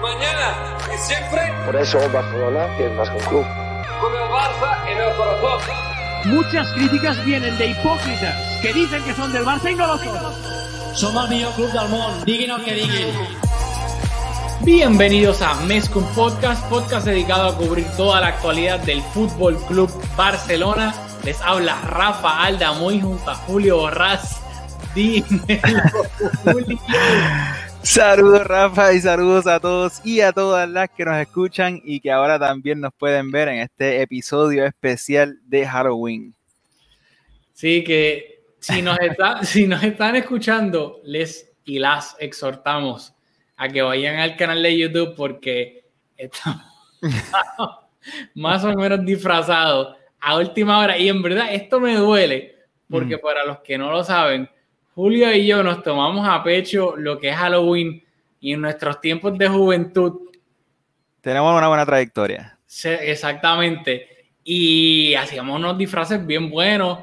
mañana y siempre. Por eso Barcelona es más que un club. Con el Barça en el corazón. Muchas críticas vienen de hipócritas que dicen que son del Barça y no lo son. Som el millor club del diguin el que diguin. Bienvenidos a Mescum Podcast, podcast dedicado a cubrir toda la actualidad del Fútbol Club Barcelona. Les habla Rafa Aldamuy junto a Julio Borrás. Dímelo, Julio. Saludos Rafa y saludos a todos y a todas las que nos escuchan y que ahora también nos pueden ver en este episodio especial de Halloween. Sí, que si nos, está- si nos están escuchando, les y las exhortamos a que vayan al canal de YouTube porque estamos más o menos disfrazados a última hora. Y en verdad esto me duele porque Mm. para los que no lo saben, Julio y yo nos tomamos a pecho lo que es Halloween y en nuestros tiempos de juventud Tenemos una buena trayectoria. se- exactamente. Y hacíamos unos disfraces bien buenos.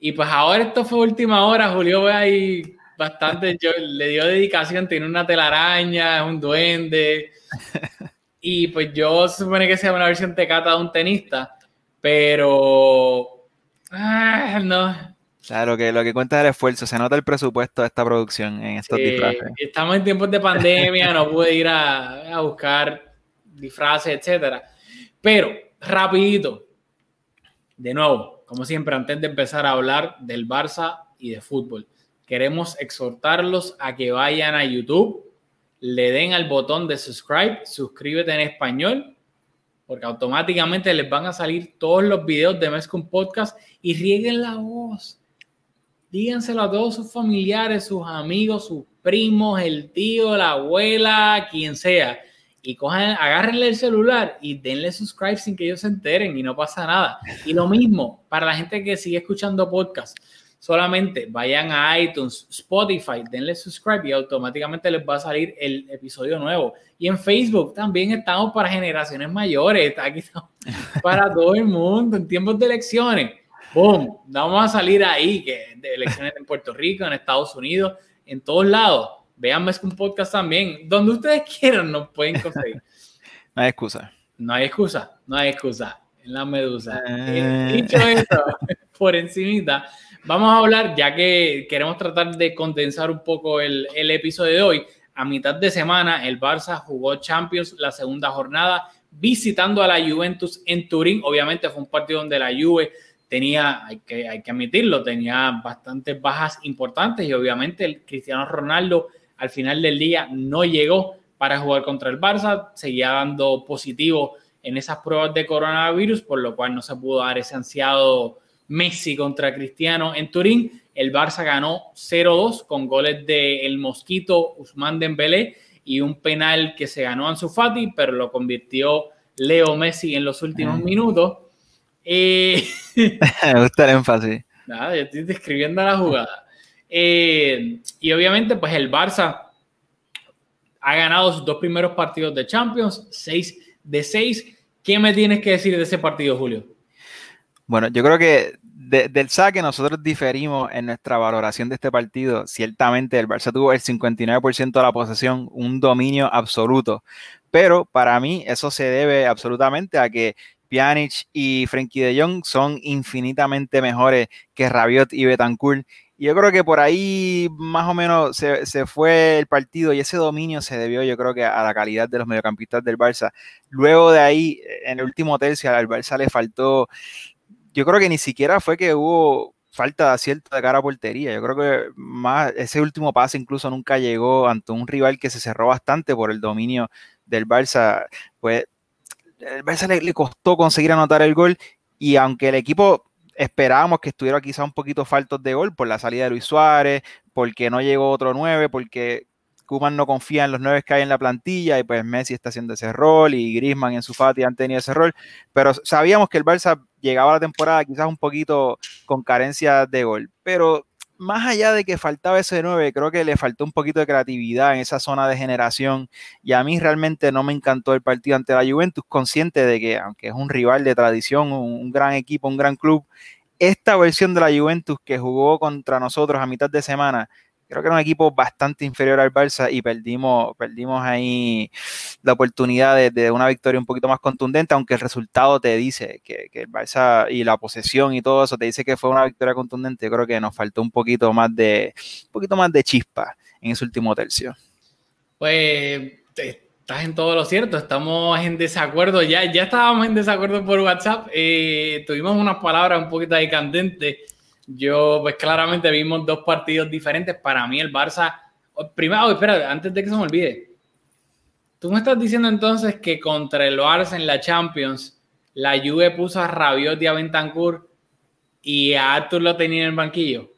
Y pues ahora esto fue última hora. Julio ve ahí bastante. Yo, le dio dedicación. Tiene una telaraña, es un duende. Y pues yo supone que sea una versión tecata de un tenista. Pero. ah, no. Claro que lo que cuenta es el esfuerzo, se nota el presupuesto de esta producción en estos Eh, disfraces. estamos en tiempos de pandemia, no pude ir a, a buscar disfraces, etcétera. Pero, rapidito, de nuevo, como siempre, antes de empezar a hablar del Barça y de fútbol, queremos exhortarlos a que vayan a YouTube, le den al botón de subscribe, suscríbete en español, porque automáticamente les van a salir todos los videos de Mescom Podcast y rieguen la voz díganselo a todos sus familiares, sus amigos, sus primos, el tío, la abuela, quien sea. Y cojan, agárrenle el celular y denle subscribe sin que ellos se enteren y no pasa nada. Y lo mismo para la gente que sigue escuchando podcast. Solamente vayan a iTunes, Spotify, denle subscribe y automáticamente les va a salir el episodio nuevo. Y en Facebook también estamos para generaciones mayores. Aquí para todo el mundo en tiempos de elecciones. ¡Boom! Vamos a salir ahí, que de elecciones en Puerto Rico, en Estados Unidos, en todos lados. Vean un podcast también. Donde ustedes quieran nos pueden conseguir. No hay excusa. No hay excusa, no hay excusa. En la medusa. Eh. Dicho esto, por encimita, vamos a hablar, ya que queremos tratar de condensar un poco el, el episodio de hoy. A mitad de semana, el Barça jugó Champions la segunda jornada, visitando a la Juventus en Turín. Obviamente fue un partido donde la Juve tenía, hay que, hay que admitirlo, tenía bastantes bajas importantes y obviamente el Cristiano Ronaldo al final del día no llegó para jugar contra el Barça, seguía dando positivo en esas pruebas de coronavirus, por lo cual no se pudo dar ese ansiado Messi contra Cristiano en Turín. El Barça ganó 0-2 con goles de El Mosquito, Usman Dembélé y un penal que se ganó Ansu Fati, pero lo convirtió Leo Messi en los últimos minutos. Eh, Me gusta el énfasis. Nada, yo estoy describiendo la jugada. Eh, y obviamente, pues el Barça ha ganado sus dos primeros partidos de Champions, 6 de 6. ¿Qué me tienes que decir de ese partido, Julio? Bueno, yo creo que de- del saque nosotros diferimos en nuestra valoración de este partido. Ciertamente el Barça tuvo el 59% de la posesión, un dominio absoluto, pero para mí eso se debe absolutamente a que Pjanic y Frenkie de Jong son infinitamente mejores que Rabiot y Betancourt. Y yo creo que por ahí más o menos se, se fue el partido y ese dominio se debió yo creo que a la calidad de los mediocampistas del Barça. Luego de ahí, en el último tercio, al Barça le faltó yo creo que ni siquiera fue que hubo falta de acierto de cara a portería. Yo creo que más ese último pase incluso nunca llegó ante un rival que se cerró bastante por el dominio del Barça. Pues el Barça le, costó conseguir anotar el gol y aunque el equipo esperábamos que estuviera quizá un poquito faltos de gol por la salida de Luis Suárez, porque no llegó otro 9, porque Kuman no confía en los nueve que hay en la plantilla y pues Messi está haciendo ese rol y Griezmann y Ansu Fati han tenido ese rol, pero sabíamos que el Barça llegaba a la temporada quizás un poquito con carencia de gol, pero más allá de que faltaba ese 9, creo que le faltó un poquito de creatividad en esa zona de generación. Y a mí realmente no me encantó el partido ante la Juventus, consciente de que aunque es un rival de tradición, un, un gran equipo, un gran club, esta versión de la Juventus que jugó contra nosotros a mitad de semana creo que era un equipo bastante inferior al Barça y perdimos, perdimos ahí la oportunidad de, una victoria un poquito más contundente, aunque el resultado te dice que, el Barça y la posesión y todo eso te dice que fue una victoria contundente. Creo que nos faltó un poquito más de, un poquito más de chispa en ese último tercio. Pues estás en todo lo cierto, estamos en desacuerdo, ya, ya estábamos en desacuerdo por WhatsApp, eh, tuvimos unas palabras un poquito ahí candentes yo, pues claramente vimos dos partidos diferentes. Para mí, el Barça. Primero, espera, antes de que se me olvide. Tú me estás diciendo entonces que contra el Barça en la Champions, la Juve puso a Rabiot y a Bentancur y a Arthur lo tenía en el banquillo.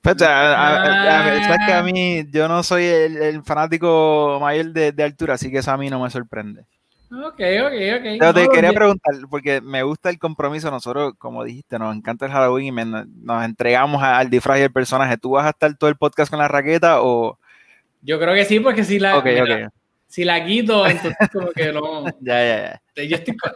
Pues, a, que a mí yo no soy el, fanático mayor de, de, altura, así que eso a mí no me sorprende. Ok, ok, ok. Pero te quería preguntar, porque me gusta el compromiso. Nosotros, como dijiste, nos encanta el Halloween y nos entregamos al disfraz y el personaje. ¿Tú vas a estar todo el podcast con la raqueta o...? Yo creo que sí, porque si la, Si la quito, entonces como que no... ya, ya, ya. Yo estoy, con,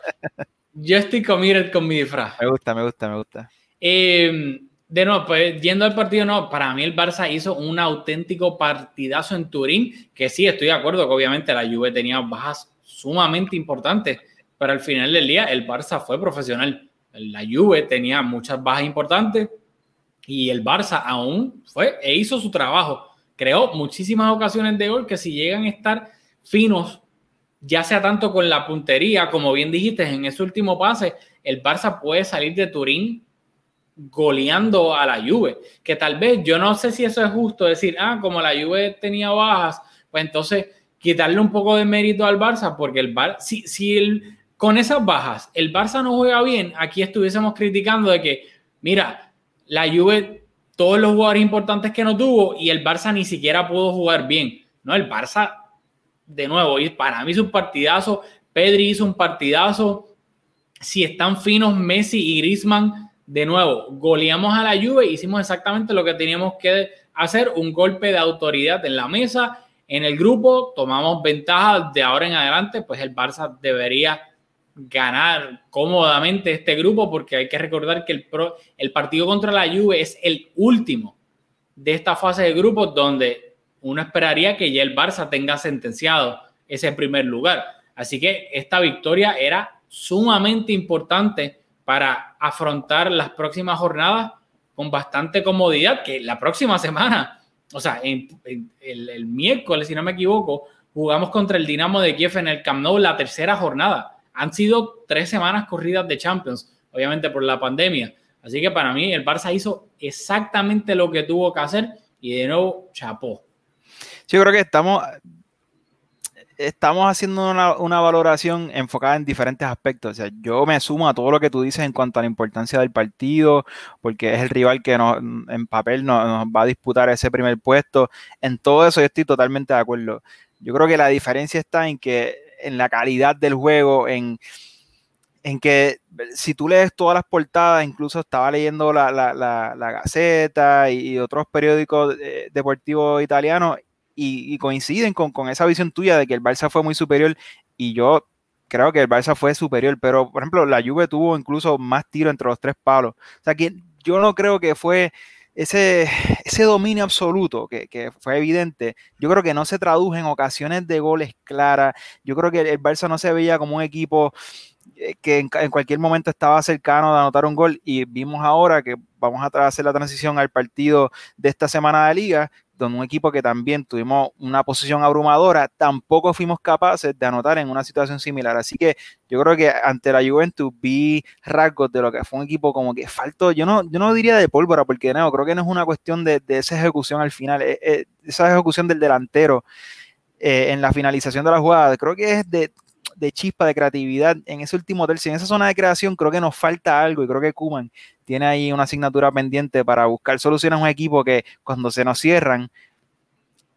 yo estoy con mi disfraz. Me gusta, me gusta, me gusta. Eh, de nuevo, pues yendo al partido, no, para mí el Barça hizo un auténtico partidazo en Turín, que sí, estoy de acuerdo que obviamente la Juve tenía bajas sumamente importante, pero al final del día el Barça fue profesional. La Juve tenía muchas bajas importantes y el Barça aún fue e hizo su trabajo. Creó muchísimas ocasiones de gol que si llegan a estar finos, ya sea tanto con la puntería, como bien dijiste en ese último pase, el Barça puede salir de Turín goleando a la Juve, que tal vez yo no sé si eso es justo decir, ah, como la Juve tenía bajas, pues entonces quitarle un poco de mérito al Barça, porque el Barça, si, si el, con esas bajas el Barça no juega bien, aquí estuviésemos criticando de que, mira, la Juve, todos los jugadores importantes que no tuvo y el Barça ni siquiera pudo jugar bien. No, el Barça, de nuevo, y para mí es un partidazo, Pedri hizo un partidazo, si están finos Messi y Griezmann, de nuevo, goleamos a la Juve, hicimos exactamente lo que teníamos que hacer, un golpe de autoridad en la mesa en el grupo, tomamos ventaja de ahora en adelante, pues el Barça debería ganar cómodamente este grupo porque hay que recordar que el, el partido contra la Juve es el último de esta fase de grupos donde uno esperaría que ya el Barça tenga sentenciado ese primer lugar. Así que esta victoria era sumamente importante para afrontar las próximas jornadas con bastante comodidad, que la próxima semana o sea, el, miércoles, si no me equivoco, jugamos contra el Dinamo de Kiev en el Camp Nou la tercera jornada. Han sido tres semanas corridas de Champions, obviamente por la pandemia. Así que para mí el Barça hizo exactamente lo que tuvo que hacer y de nuevo chapó. Sí, creo que estamos estamos haciendo una, valoración enfocada en diferentes aspectos. O sea, yo me sumo a todo lo que tú dices en cuanto a la importancia del partido, porque es el rival que nos, en papel nos, va a disputar ese primer puesto. En todo eso yo estoy totalmente de acuerdo. Yo creo que la diferencia está en que en la calidad del juego, en, que si tú lees todas las portadas, incluso estaba leyendo la, la, la, Gaceta y, otros periódicos eh, deportivos italianos y, coinciden con, esa visión tuya de que el Barça fue muy superior y yo creo que el Barça fue superior, pero por ejemplo la Juve tuvo incluso más tiro entre los tres palos. O sea que yo no creo que fue ese, ese dominio absoluto que, fue evidente, yo creo que no se tradujo en ocasiones de goles claras. Yo creo que el Barça no se veía como un equipo eh, que en, en, cualquier momento estaba cercano de anotar un gol y vimos ahora que vamos a hacer la transición al partido de esta semana de liga donde un equipo que también tuvimos una posición abrumadora, tampoco fuimos capaces de anotar en una situación similar. Así que yo creo que ante la Juventus vi rasgos de lo que fue un equipo como que faltó, yo no, yo no diría de pólvora, porque no, creo que no es una cuestión de, esa ejecución al final, eh, eh, esa ejecución del delantero eh, en la finalización de la jugada, creo que es de de chispa, de creatividad en ese último tercio, en esa zona de creación, creo que nos falta algo y creo que Kuman tiene ahí una asignatura pendiente para buscar soluciones a un equipo que cuando se nos cierran,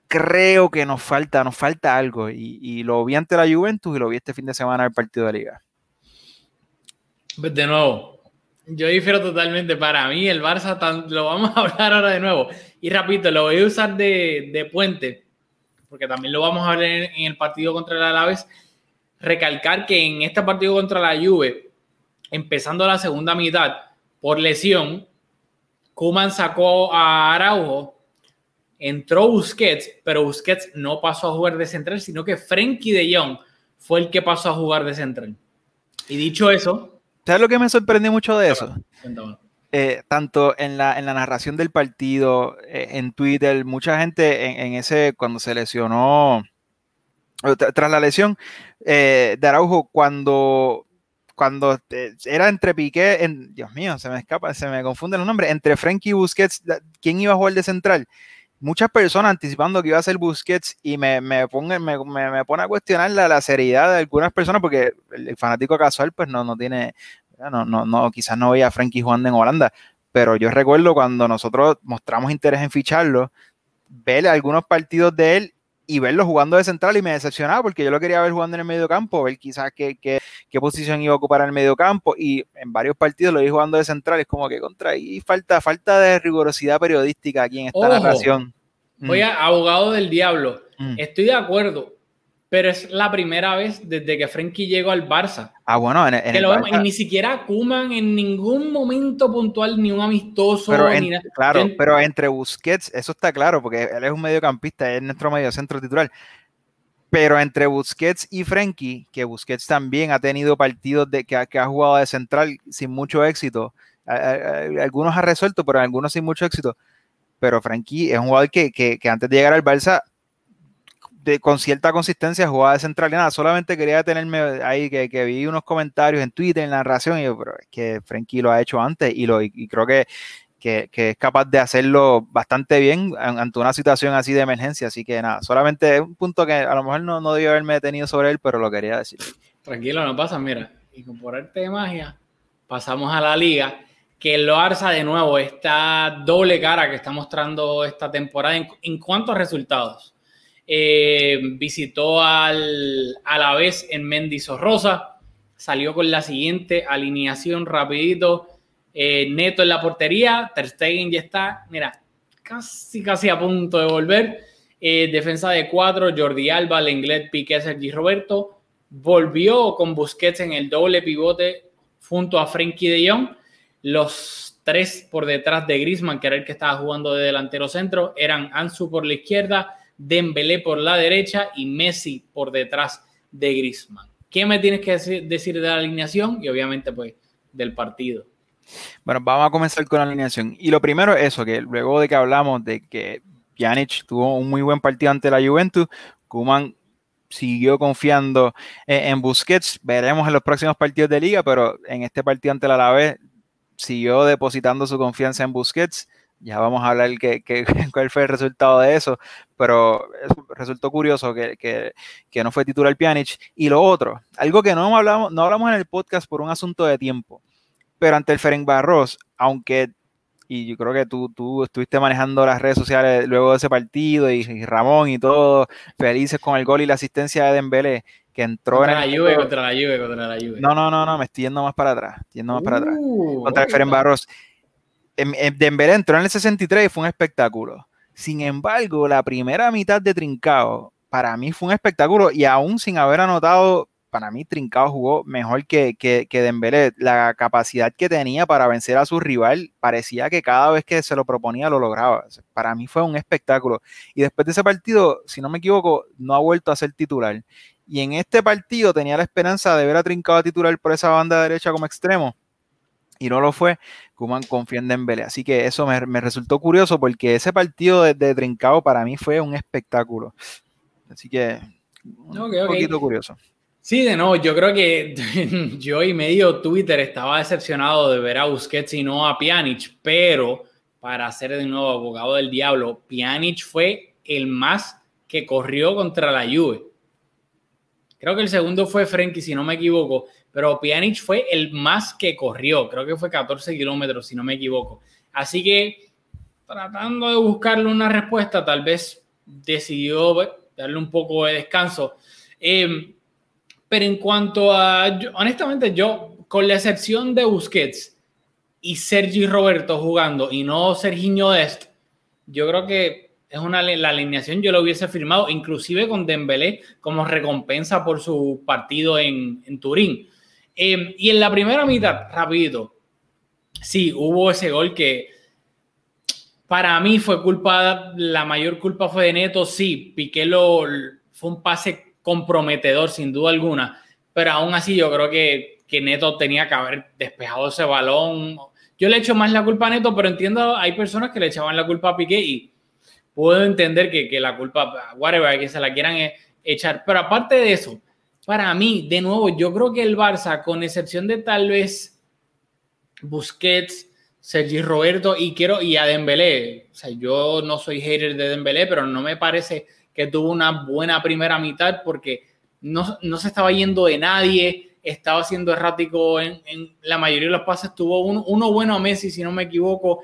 creo que nos falta, nos falta algo y, lo vi ante la Juventus y lo vi este fin de semana en el partido de liga. Pues de nuevo, yo difiero totalmente. Para mí, el Barça, lo vamos a hablar ahora de nuevo. Y rapidito, lo voy a usar de, puente, porque también lo vamos a ver en el partido contra el Alaves recalcar que en este partido contra la Juve, empezando la segunda mitad, por lesión, Kuman sacó a Araujo entró Busquets, pero Busquets no pasó a jugar de central, sino que Frenkie de Jong fue el que pasó a jugar de central. Y dicho eso... ¿Sabes lo que me sorprendió mucho de eso? Eh, tanto en la, en la, narración del partido, eh, en Twitter, mucha gente en, ese, cuando se lesionó, tras la lesión eh, de Araujo, cuando, cuando era entre Piqué, en, Dios mío, se me escapa, se me confunden los nombres, entre Frenkie y Busquets, ¿quién iba a jugar de central? Muchas personas anticipando que iba a ser Busquets y me, me, me, me, pone a cuestionar la, la, seriedad de algunas personas porque el, fanático casual pues no, no tiene, no, no, no, quizás no veía a Frankie jugando en Holanda, pero yo recuerdo cuando nosotros mostramos interés en ficharlo, ver algunos partidos de él y verlo jugando de central y me decepcionaba porque yo lo quería ver jugando en el medio campo, ver quizás qué, qué, qué posición iba a ocupar en el medio campo y en varios partidos lo vi jugando de central, es como que contra y falta, falta de rigurosidad periodística aquí en esta narración. Voy a abogado del diablo, mm. estoy de acuerdo, pero es la primera vez desde que Frenkie llegó al Barça. Ah, bueno, en, el Barça. Y ni siquiera Kuman en ningún momento puntual, ni un amistoso. Pero ni Claro, pero entre Busquets, eso está claro, porque él es un mediocampista, es nuestro mediocentro titular. Pero entre Busquets y Frenkie, que Busquets también ha tenido partidos de, que, que ha jugado de central sin mucho éxito, algunos ha resuelto, pero algunos sin mucho éxito. Pero Frenkie es un jugador que, que, que antes de llegar al Barça con cierta consistencia jugaba de central y nada, solamente quería tenerme ahí que, vi unos comentarios en Twitter, en la narración, y yo, pero es que Frenkie lo ha hecho antes y, lo, y creo que, que, es capaz de hacerlo bastante bien ante una situación así de emergencia, así que nada, solamente un punto que a lo mejor no, no debió haberme detenido sobre él, pero lo quería decir. Tranquilo, no pasa, mira, y arte de magia, pasamos a la liga, que el Barça de nuevo, esta doble cara que está mostrando esta temporada en, en cuanto a resultados eh, visitó al, a la vez en Mendy Rosa, salió con la siguiente alineación rapidito, eh, Neto en la portería, Ter Stegen ya está, mira, casi casi a punto de volver, eh, defensa de cuatro, Jordi Alba, Lenglet, Piqué, Sergi Roberto, volvió con Busquets en el doble pivote junto a Frenkie de Jong, los tres por detrás de Griezmann, que era el que estaba jugando de delantero centro, eran Ansu por la izquierda, Dembélé por la derecha y Messi por detrás de Griezmann. ¿Qué me tienes que decir de la alineación? Y obviamente, pues, del partido. Bueno, vamos a comenzar con la alineación. Y lo primero es eso, que luego de que hablamos de que Pjanic tuvo un muy buen partido ante la Juventus, Kuman siguió confiando en, Busquets. Veremos en los próximos partidos de liga, pero en este partido ante la Alavés siguió depositando su confianza en Busquets ya vamos a hablar que, que, cuál fue el resultado de eso, pero resultó curioso que, que, no fue titular Pjanic. Y lo otro, algo que no hablamos, no hablamos en el podcast por un asunto de tiempo, pero ante el Ferenc Barros, aunque, y yo creo que tú, tú estuviste manejando las redes sociales luego de ese partido, y, Ramón y todo, felices con el gol y la asistencia de Dembélé, que entró contra en la Juve, contra la Juve, contra la Juve. No, no, no, no, me estoy yendo más para atrás, yendo más para atrás. Uh, contra el Ferenc Barros Dembélé entró en el 63 y fue un espectáculo. Sin embargo, la primera mitad de Trincao para mí fue un espectáculo y aún sin haber anotado, para mí Trincao jugó mejor que, que, que Dembélé. La capacidad que tenía para vencer a su rival parecía que cada vez que se lo proponía lo lograba. Para mí fue un espectáculo. Y después de ese partido, si no me equivoco, no ha vuelto a ser titular. Y en este partido tenía la esperanza de ver a Trincao titular por esa banda derecha como extremo y no lo fue, Kuman confía en Dembélé. Así que eso me, resultó curioso porque ese partido de, de, Trincao para mí fue un espectáculo. Así que un poquito curioso. Sí, de nuevo, yo creo que yo y medio Twitter estaba decepcionado de ver a Busquets y no a Pjanic, pero para ser de nuevo abogado del diablo, Pjanic fue el más que corrió contra la Juve. Creo que el segundo fue Frenkie, si no me equivoco, pero Pjanic fue el más que corrió, creo que fue 14 kilómetros, si no me equivoco. Así que tratando de buscarle una respuesta, tal vez decidió darle un poco de descanso. Em, pero en cuanto a, honestamente, yo, con la excepción de Busquets y Sergi Roberto jugando y no Serginho Dest, yo creo que es una la alineación yo lo hubiese firmado inclusive con Dembélé como recompensa por su partido en, en Turín Em, y en la primera mitad, rapidito, sí, hubo ese gol que para mí fue culpa, la mayor culpa fue de Neto, sí, Piqué lo, fue un pase comprometedor sin duda alguna, pero aún así yo creo que, que Neto tenía que haber despejado ese balón. Yo le echo más la culpa a Neto, pero entiendo, hay personas que le echaban la culpa a Piqué y puedo entender que, que la culpa, whatever, que se la quieran e, echar, pero aparte de eso, para mí, de nuevo, yo creo que el Barça, con excepción de tal vez Busquets, Sergi Roberto y quiero y a Dembélé, o sea, yo no soy hater de Dembélé, pero no me parece que tuvo una buena primera mitad porque no, se estaba yendo de nadie, estaba siendo errático en, la mayoría de los pases, tuvo uno, bueno a Messi, si no me equivoco,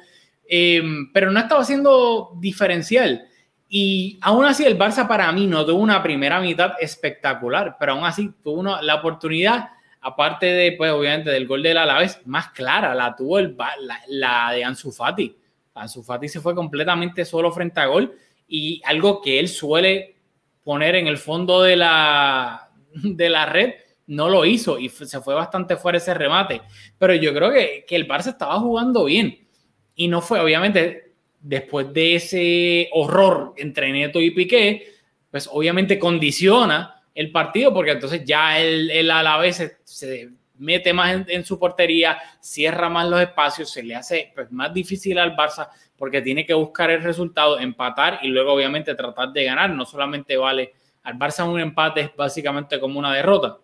em, pero no estaba siendo diferencial. Y aún así el Barça para mí no tuvo una primera mitad espectacular, pero aún así tuvo la oportunidad aparte de, pues, obviamente, del gol de la Alavés, más clara la tuvo la, de Ansu Fati. Ansu Fati se fue completamente solo frente a gol y algo que él suele poner en el fondo de la, de la red, no lo hizo y se fue bastante fuera ese remate. Pero yo creo que, que el Barça estaba jugando bien y no fue, obviamente, después de ese horror entre Neto y Piqué, pues obviamente condiciona el partido, porque entonces ya él, a la vez se, mete más en, su portería, cierra más los espacios, se le hace pues, más difícil al Barça porque tiene que buscar el resultado, empatar y luego obviamente tratar de ganar. No solamente vale al Barça un empate, es básicamente como una derrota.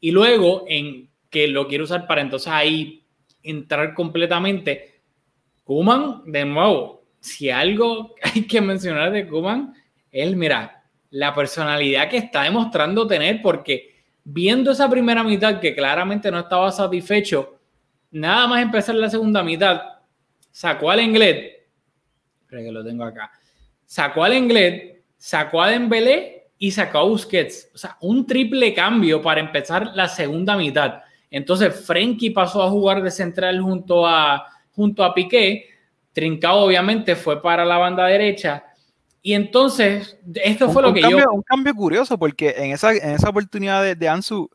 Y luego, en que lo quiero usar para entonces ahí entrar completamente, Kuman, de nuevo, si algo hay que mencionar de Kuman, es, mira, la personalidad que está demostrando tener, porque viendo esa primera mitad que claramente no estaba satisfecho, nada más empezar la segunda mitad, sacó al inglés, pero que lo tengo acá, sacó al inglés, sacó a Dembélé y sacó a Busquets, o sea, un triple cambio para empezar la segunda mitad. Entonces, Frenkie pasó a jugar de central junto a, junto a Piqué, Trincao obviamente fue para la banda derecha, y entonces, esto fue lo que yo... yo... Un cambio curioso, porque en esa, en esa oportunidad de, de, Ansu,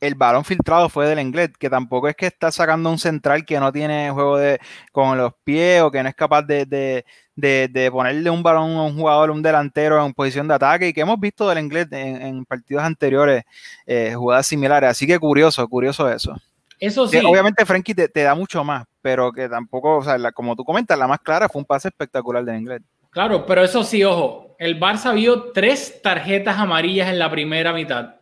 el balón filtrado fue del inglés, que tampoco es que está sacando un central que no tiene juego de, con los pies o que no es capaz de, de, de ponerle un balón a un jugador, un delantero en posición de ataque, y que hemos visto del inglés en, partidos anteriores, eh, jugadas similares. Así que curioso, curioso eso. Eso sí. obviamente Frankie te, te, da mucho más, pero que tampoco, o sea, como tú comentas, la más clara fue un pase espectacular del inglés. Claro, pero eso sí, ojo, el Barça vio tres tarjetas amarillas en la primera mitad.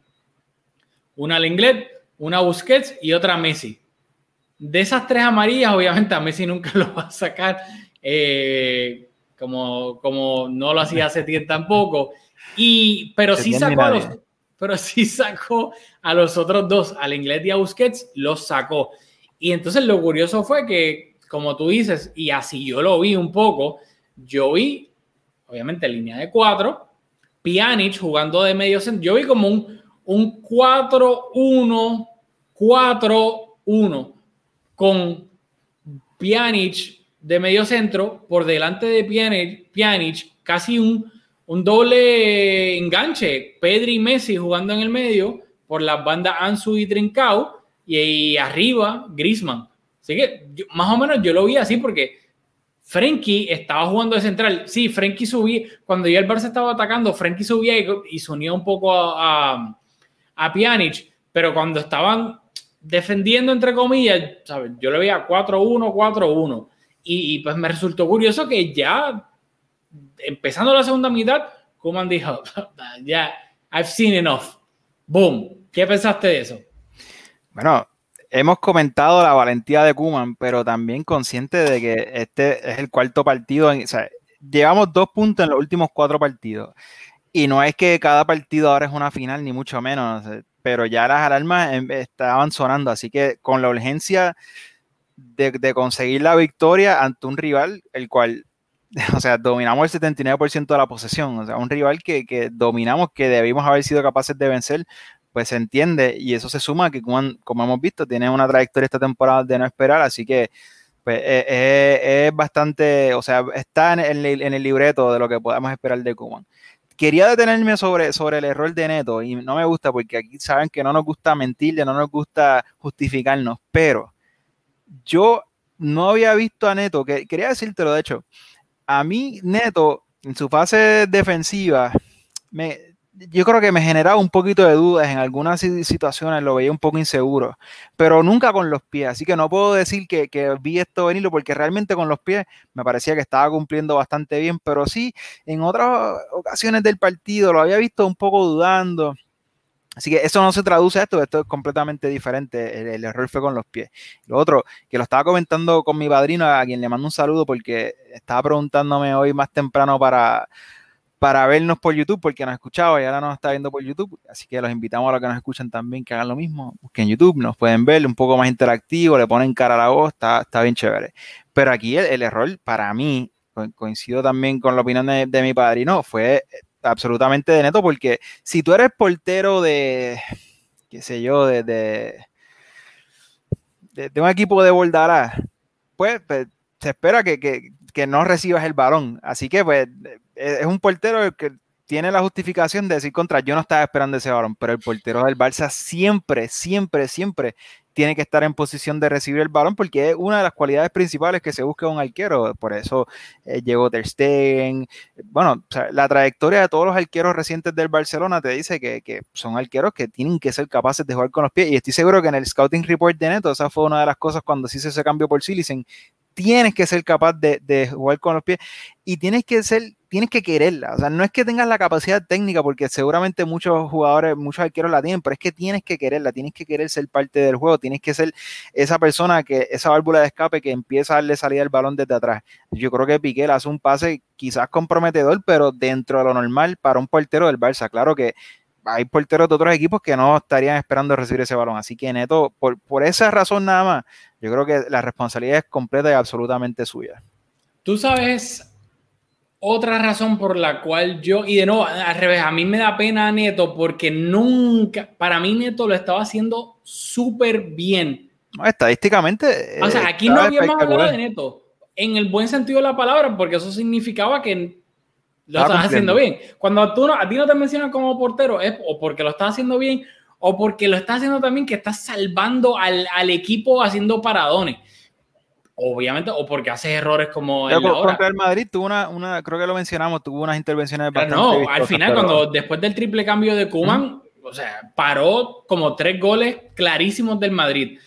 Una al inglés, una a Busquets y otra a Messi. De esas tres amarillas, obviamente a Messi nunca lo va a sacar, eh, como, como no lo hacía hace tiempo tampoco. Y, pero, sí sacó a los, pero sí sacó a los otros dos, al inglés y a Busquets, los sacó. Y entonces lo curioso fue que, como tú dices, y así yo lo vi un poco, yo vi, obviamente, línea de cuatro, Pjanic jugando de medio centro. Yo vi como un, un 4-1, 4-1 con Pjanic de medio centro por delante de Pjanic, Pjanic casi un, un doble enganche. Pedri y Messi jugando en el medio por las bandas Ansu y Trincao y, arriba Grisman. Así que más o menos yo lo vi así porque Frenkie estaba jugando de central. Sí, Frenkie subía, cuando ya el Barça estaba atacando, Frenkie subía y, se unía un poco a, a, Pjanic, pero cuando estaban defendiendo, entre comillas, ¿sabes? yo le veía 4-1, 4-1. Y, pues me resultó curioso que ya empezando la segunda mitad, Kuman dijo, ya, I've seen enough. Boom. ¿Qué pensaste de eso? Bueno, hemos comentado la valentía de Kuman, pero también consciente de que este es el cuarto partido. o sea, llevamos dos puntos en los últimos cuatro partidos. Y no es que cada partido ahora es una final, ni mucho menos, pero ya las alarmas em, estaban sonando. Así que con la urgencia de, conseguir la victoria ante un rival, el cual, o sea, dominamos el 79% de la posesión. O sea, un rival que, que dominamos, que debimos haber sido capaces de vencer, pues se entiende y eso se suma que como, hemos visto tiene una trayectoria esta temporada de no esperar, así que pues, eh, eh, es, bastante, o sea, está en el, libreto de lo que podemos esperar de Kuman. Quería detenerme sobre, sobre el error de Neto y no me gusta porque aquí saben que no nos gusta mentirle, no nos gusta justificarnos, pero yo no había visto a Neto, que quería decírtelo, de hecho, a mí Neto, en su fase defensiva, me, yo creo que me generaba un poquito de dudas en algunas situaciones, lo veía un poco inseguro, pero nunca con los pies, así que no puedo decir que, que vi esto venirlo porque realmente con los pies me parecía que estaba cumpliendo bastante bien, pero sí, en otras ocasiones del partido lo había visto un poco dudando. Así que eso no se traduce a esto, esto es completamente diferente. El, error fue con los pies. Lo otro, que lo estaba comentando con mi padrino, a quien le mando un saludo porque estaba preguntándome hoy más temprano para, para vernos por YouTube, porque nos escuchaba y ahora nos está viendo por YouTube. Así que los invitamos a los que nos escuchan también que hagan lo mismo. Busquen YouTube, nos pueden ver un poco más interactivo, le ponen cara a la voz, está, está bien chévere. Pero aquí el, el error, para mí, coincido también con la opinión de, de, mi padrino, fue absolutamente de neto, porque si tú eres portero de, qué sé yo, de, de, de, un equipo de Boldara, pues, pues se espera que, que, que no recibas el balón. Así que, pues, es un portero que tiene la justificación de decir contra, yo no estaba esperando ese balón, pero el portero del Barça siempre, siempre, siempre tiene que estar en posición de recibir el balón porque es una de las cualidades principales que se busca un arquero. Por eso eh, llegó Ter Stegen. Bueno, la trayectoria de todos los arqueros recientes del Barcelona te dice que, que, son arqueros que tienen que ser capaces de jugar con los pies. Y estoy seguro que en el scouting report de Neto, esa fue una de las cosas cuando se hizo ese cambio por Silicen. Tienes que ser capaz de, jugar con los pies y tienes que ser tienes que quererla. O sea, no es que tengas la capacidad técnica, porque seguramente muchos jugadores, muchos arqueros la tienen, pero es que tienes que quererla, tienes que querer ser parte del juego, tienes que ser esa persona que, esa válvula de escape que empieza a darle salida al balón desde atrás. Yo creo que Piqué hace un pase quizás comprometedor, pero dentro de lo normal para un portero del Barça. Claro que hay porteros de otros equipos que no estarían esperando recibir ese balón. Así que Neto, por, por esa razón nada más, yo creo que la responsabilidad es completa y absolutamente suya. Tú sabes otra razón por la cual yo, y de nuevo, al revés, a mí me da pena Neto porque nunca, para mí Neto lo estaba haciendo súper bien. No, estadísticamente. O sea, aquí no habíamos hablado de Neto en el buen sentido de la palabra, porque eso significaba que lo estás haciendo bien. Cuando tú no, a ti no te mencionan como portero, es o porque lo estás haciendo bien o porque lo estás haciendo también que estás salvando al, al equipo haciendo paradones obviamente, o porque hace errores como el contra el Madrid tuvo una, una, creo que lo mencionamos, tuvo unas intervenciones bastante No, al final, pero... cuando después del triple cambio de Kuman, ¿Mm? o sea, paró como tres goles clarísimos del Madrid.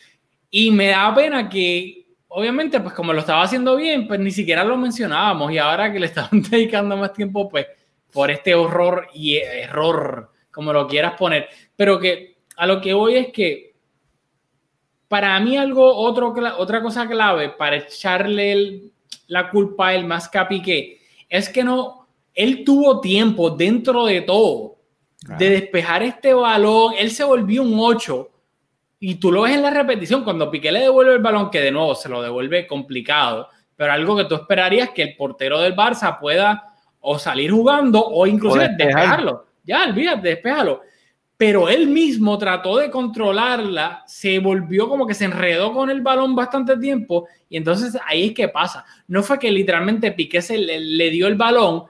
Y me da pena que, obviamente, pues como lo estaba haciendo bien, pues ni siquiera lo mencionábamos. Y ahora que le estaban dedicando más tiempo, pues, por este horror y error, como lo quieras poner. Pero que a lo que voy es que para mí algo, otro, otra cosa clave para echarle el, la culpa a él más que a Piqué es que no, él tuvo tiempo dentro de todo de despejar este balón, él se volvió un 8 y tú lo ves en la repetición cuando Piqué le devuelve el balón, que de nuevo se lo devuelve complicado, pero algo que tú esperarías que el portero del Barça pueda o salir jugando o inclusive o despejarlo. Ya, olvídate, despejalo pero él mismo trató de controlarla, se volvió como que se enredó con el balón bastante tiempo y entonces ahí es que pasa. No fue que literalmente Piqué se le, dio el balón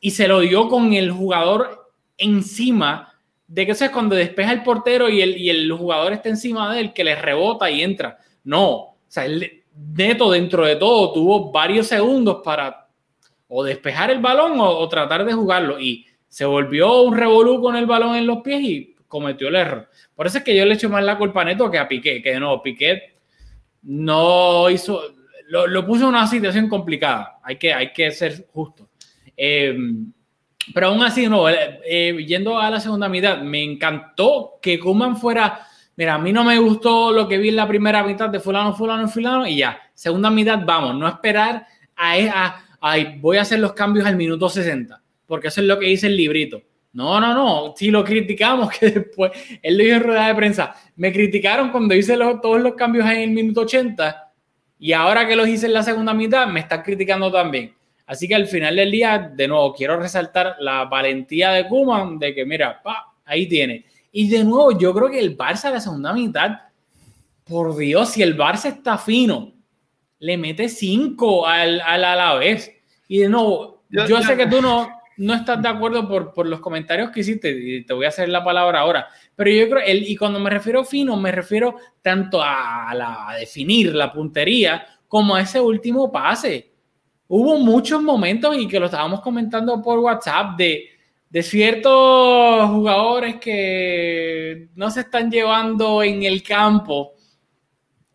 y se lo dio con el jugador encima de que eso es cuando despeja el portero y el, y el jugador está encima de él, que le rebota y entra. No, o sea, él, Neto dentro de todo tuvo varios segundos para o despejar el balón o, o tratar de jugarlo y se volvió un revolú con el balón en los pies y cometió el error. Por eso es que yo le echo más la culpa a Neto que a Piqué, que no, Piqué no hizo, lo, lo puso en una situación complicada, hay que, hay que ser justo. Eh, pero aún así, no, eh, yendo a la segunda mitad, me encantó que Kuman fuera, mira, a mí no me gustó lo que vi en la primera mitad de fulano, fulano, fulano, y ya, segunda mitad, vamos, no esperar a, a, a voy a hacer los cambios al minuto 60 porque eso es lo que dice el librito. No, no, no. Si lo criticamos, que después él lo dijo en rueda de prensa, me criticaron cuando hice los, todos los cambios en el minuto 80 y ahora que los hice en la segunda mitad, me están criticando también. Así que al final del día, de nuevo, quiero resaltar la valentía de Kuman de que, mira, pa, ahí tiene. Y de nuevo, yo creo que el Barça la segunda mitad, por Dios, si el Barça está fino, le mete 5 al, al Alavés. Y de nuevo, yo, yo sé que tú no, no estás de acuerdo por, por, los comentarios que hiciste y te voy a hacer la palabra ahora. Pero yo creo, el, y cuando me refiero fino, me refiero tanto a, la, a definir la puntería como ese último pase. Hubo muchos momentos y que lo estábamos comentando por WhatsApp de, de ciertos jugadores que no se están llevando en el campo,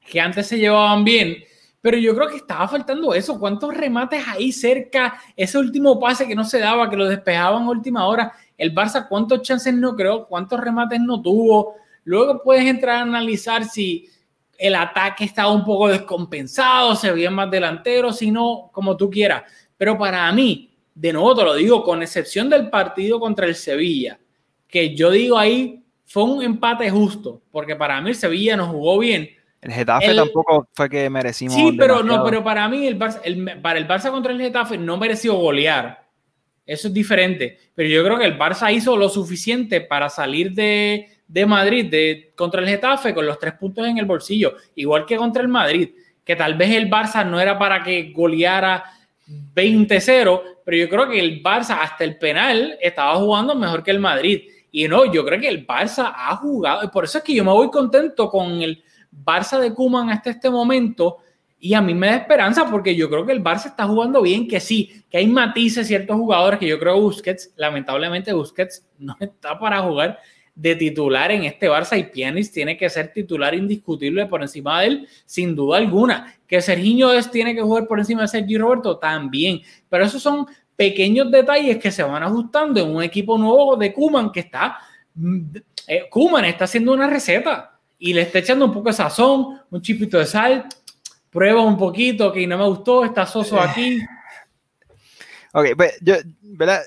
que antes se llevaban bien, pero yo creo que estaba faltando eso. ¿Cuántos remates ahí cerca? Ese último pase que no se daba, que lo despejaban a última hora. El Barça, ¿cuántos chances no creó? ¿Cuántos remates no tuvo? Luego puedes entrar a analizar si el ataque estaba un poco descompensado, se veían más delanteros, si no, como tú quieras. Pero para mí, de nuevo te lo digo, con excepción del partido contra el Sevilla, que yo digo ahí fue un empate justo, porque para mí el Sevilla no jugó bien el Getafe tampoco fue que merecimos. Sí, pero no, pero para mí el Barça, para el Barça contra el Getafe no mereció golear. Eso es diferente. Pero yo creo que el Barça hizo lo suficiente para salir de, Madrid de, contra el Getafe con los tres puntos en el bolsillo, igual que contra el Madrid, que tal vez el Barça no era para que goleara 20-0, pero yo creo que el Barça hasta el penal estaba jugando mejor que el Madrid. Y no, yo creo que el Barça ha jugado, por eso es que yo me voy contento con el, Barça de Kuman hasta este momento y a mí me da esperanza porque yo creo que el Barça está jugando bien, que sí, que hay matices ciertos jugadores que yo creo Busquets, lamentablemente Busquets no está para jugar de titular en este Barça y Pjanic tiene que ser titular indiscutible por encima de él, sin duda alguna. Que Serginho es, tiene que jugar por encima de Sergi Roberto también, pero esos son pequeños detalles que se van ajustando en un equipo nuevo de Kuman que está mm, eh, Kuman está haciendo una receta y le está echando un poco de sazón, un chipito de sal, prueba un poquito, que no me gustó, está soso aquí. Ok, pues ¿verdad?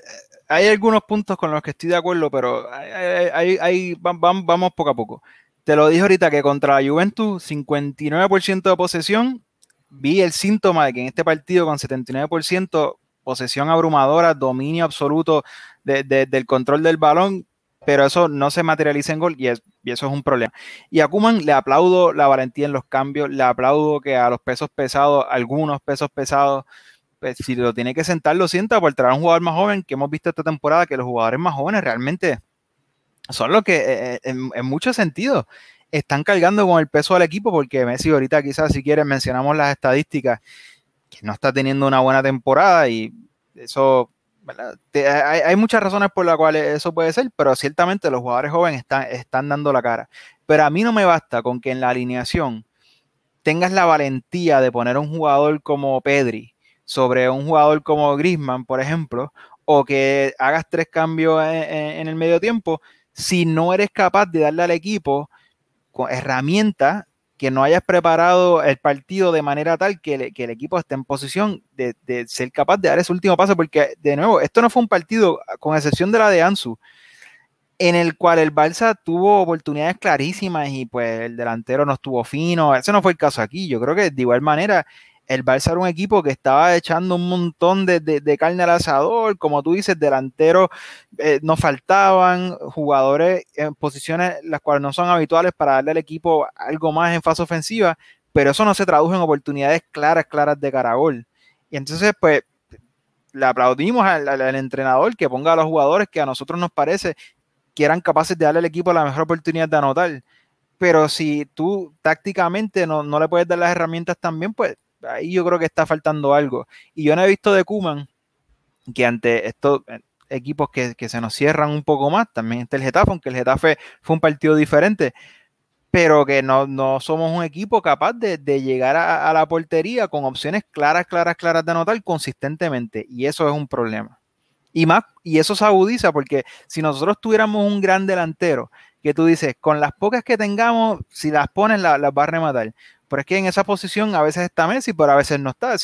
Hay algunos puntos con los que estoy de acuerdo, pero hay, vamos, vamos poco a poco. Te lo dije ahorita que contra la Juventus, 59% de posesión, vi el síntoma de que en este partido con 79% posesión abrumadora, dominio absoluto del control del balón, pero eso no se materializa en gol y, eso es un problema. Y a Kuman le aplaudo la valentía en los cambios, le aplaudo que a los pesos pesados, algunos pesos pesados, pues, si lo tiene que sentar, lo sienta por traer a un jugador más joven que hemos visto esta temporada, que los jugadores más jóvenes realmente son los que eh, eh, en, en muchos sentidos están cargando con el peso del equipo, porque Messi ahorita quizás si quieres mencionamos las estadísticas, que no está teniendo una buena temporada y eso hay, muchas razones por las cuales eso puede ser, pero ciertamente los jugadores jóvenes están, dando la cara. Pero a mí no me basta con que en la alineación tengas la valentía de poner un jugador como Pedri sobre un jugador como Grisman, por ejemplo, o que hagas tres cambios en, el medio tiempo, si no eres capaz de darle al equipo herramientas que no hayas preparado el partido de manera tal que, el equipo esté en posición de, ser capaz de dar ese último paso, porque de nuevo, esto no fue un partido, con excepción de la de Ansu, en el cual el Barça tuvo oportunidades clarísimas y pues el delantero no estuvo fino, ese no fue el caso aquí, yo creo que de igual manera el Barça era un equipo que estaba echando un montón de, carne al asador, como tú dices, delanteros eh, no faltaban, jugadores en posiciones las cuales no son habituales para darle al equipo algo más en fase ofensiva, pero eso no se tradujo en oportunidades claras, claras de Caragol. Y entonces, pues, le aplaudimos al, entrenador que ponga a los jugadores que a nosotros nos parece que eran capaces de darle al equipo la mejor oportunidad de anotar. Pero si tú tácticamente no, no le puedes dar las herramientas también, pues ahí yo creo que está faltando algo. Y yo no he visto de Kuman que ante estos eh, equipos que, se nos cierran un poco más, también está el Getafe, aunque el Getafe fue un partido diferente, pero que no, somos un equipo capaz de, llegar a, la portería con opciones claras, claras, claras de anotar consistentemente. Y eso es un problema. Y más, y eso se agudiza porque si nosotros tuviéramos un gran delantero, que tú dices, con las pocas que tengamos, si las pones, las va a rematar. Pero es que en esa posición a veces está Messi, pero a veces no está.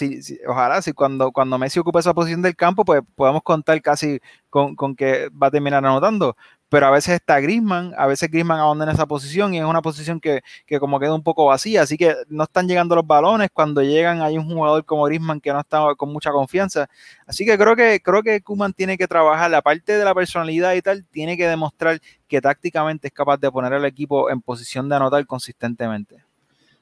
Ojalá, si cuando, cuando Messi ocupa esa posición del campo, pues podemos contar casi con, que va a terminar anotando. Pero a veces está Grisman, a veces Grisman abandona esa posición y es una posición que, como queda un poco vacía. Así que no están llegando los balones. Cuando llegan hay un jugador como Grisman que no está con mucha confianza. Así que creo que creo que Kuman tiene que trabajar la parte de la personalidad y tal, tiene que demostrar que tácticamente es capaz de poner al equipo en posición de anotar consistentemente.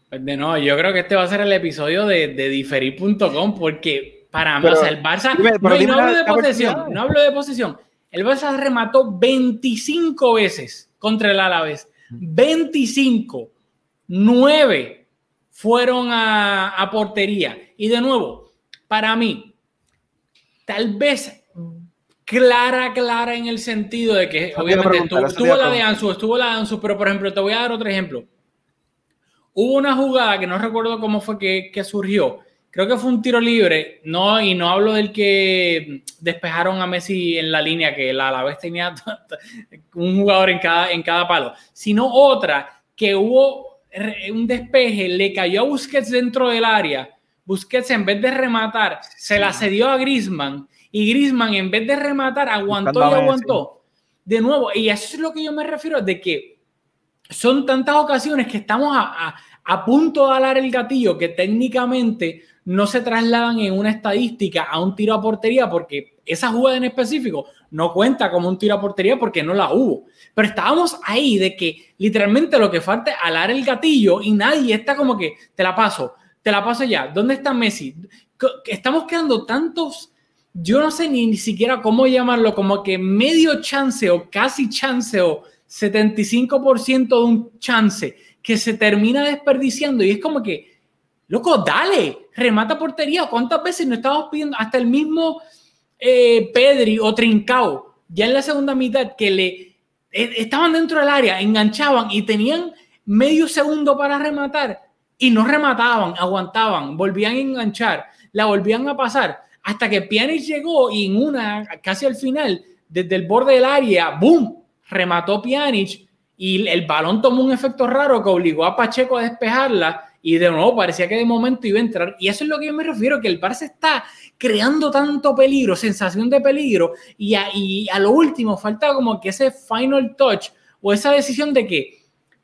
Pues de no, yo creo que este va a ser el episodio de, de diferir.com porque para o sea, el Barça. no, hablo de posesión, no hablo de posesión. El Barça remató 25 veces contra el Alavés. 25. 9 fueron a, a portería. Y de nuevo, para mí, tal vez clara, clara en el sentido de que, obviamente, estuvo, la de. Ansu, estuvo la de Ansu, pero por ejemplo, te voy a dar otro ejemplo. Hubo una jugada que no recuerdo cómo fue que, que surgió. Creo que fue un tiro libre, no, y no hablo del que despejaron a Messi en la línea, que la, a la vez tenía un jugador en cada, en cada palo, sino otra que hubo un despeje, le cayó a Busquets dentro del área. Busquets en vez de rematar, se la cedió a Griezmann y Griezmann en vez de rematar aguantó y aguantó. De nuevo, y eso es lo que yo me refiero, de que son tantas ocasiones que estamos a, a- a punto de alar el gatillo que técnicamente no se trasladan en una estadística a un tiro a portería porque esa jugada en específico no cuenta como un tiro a portería porque no la hubo. Pero estábamos ahí de que literalmente lo que falta es alar el gatillo y nadie está como que te la paso, te la paso ya. ¿Dónde está Messi? Estamos quedando tantos, yo no sé ni, ni siquiera cómo llamarlo, como que medio chance o casi chance o 75% de un chance que se termina desperdiciando y es como que, loco, dale, remata portería. ¿Cuántas veces no estamos pidiendo hasta el mismo eh, Pedri o Trincao, ya en la segunda mitad, que le eh, estaban dentro del área, enganchaban y tenían medio segundo para rematar y no remataban, aguantaban, volvían a enganchar, la volvían a pasar hasta que Pjanic llegó y en una, casi al final, desde el borde del área, ¡boom! Remató Pjanic y el balón tomó un efecto raro que obligó a Pacheco a despejarla y de nuevo parecía que de momento iba a entrar. Y eso es lo que yo me refiero, que el Barça está creando tanto peligro, sensación de peligro, y a, a lo último falta como que ese final touch o esa decisión de que,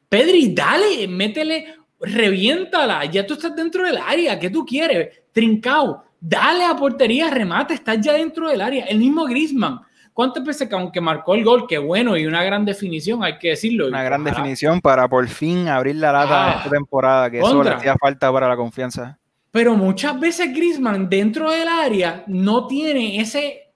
Pedri, dale, métele, reviéntala, ya tú estás dentro del área, ¿qué tú quieres? Trincao, dale a portería, remate, estás ya dentro del área. El mismo Griezmann, ¿cuántas veces que aunque marcó el gol, qué bueno y una gran definición, hay que decirlo. Una gran definición para por fin abrir la lata Ah, esta temporada, que eso le hacía falta para la confianza. Pero muchas veces Griezmann dentro del área no tiene ese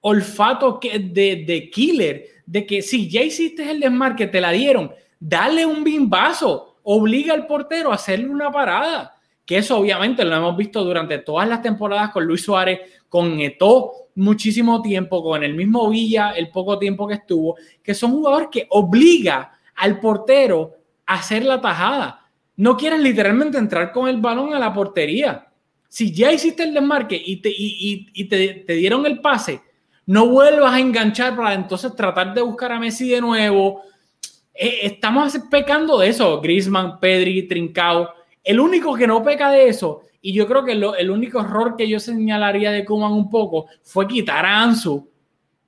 olfato que, de, de killer, de que si ya hiciste el desmarque, te la dieron, dale un bimbazo, obliga al portero a hacerle una parada. Que eso obviamente lo hemos visto durante todas las temporadas con Luis Suárez, con Eto muchísimo tiempo, con el mismo Villa el poco tiempo que estuvo, que son jugadores que obliga al portero a hacer la tajada. No quieren literalmente entrar con el balón a la portería. Si ya hiciste el desmarque y te, y, y- te dieron el pase, no vuelvas a enganchar para entonces tratar de buscar a Messi de nuevo. Eh, estamos pecando de eso. Griezmann, Pedri, Trincao. El único que no peca de eso, y yo creo que lo- el único error que yo señalaría de Kuman un poco fue quitar a Ansu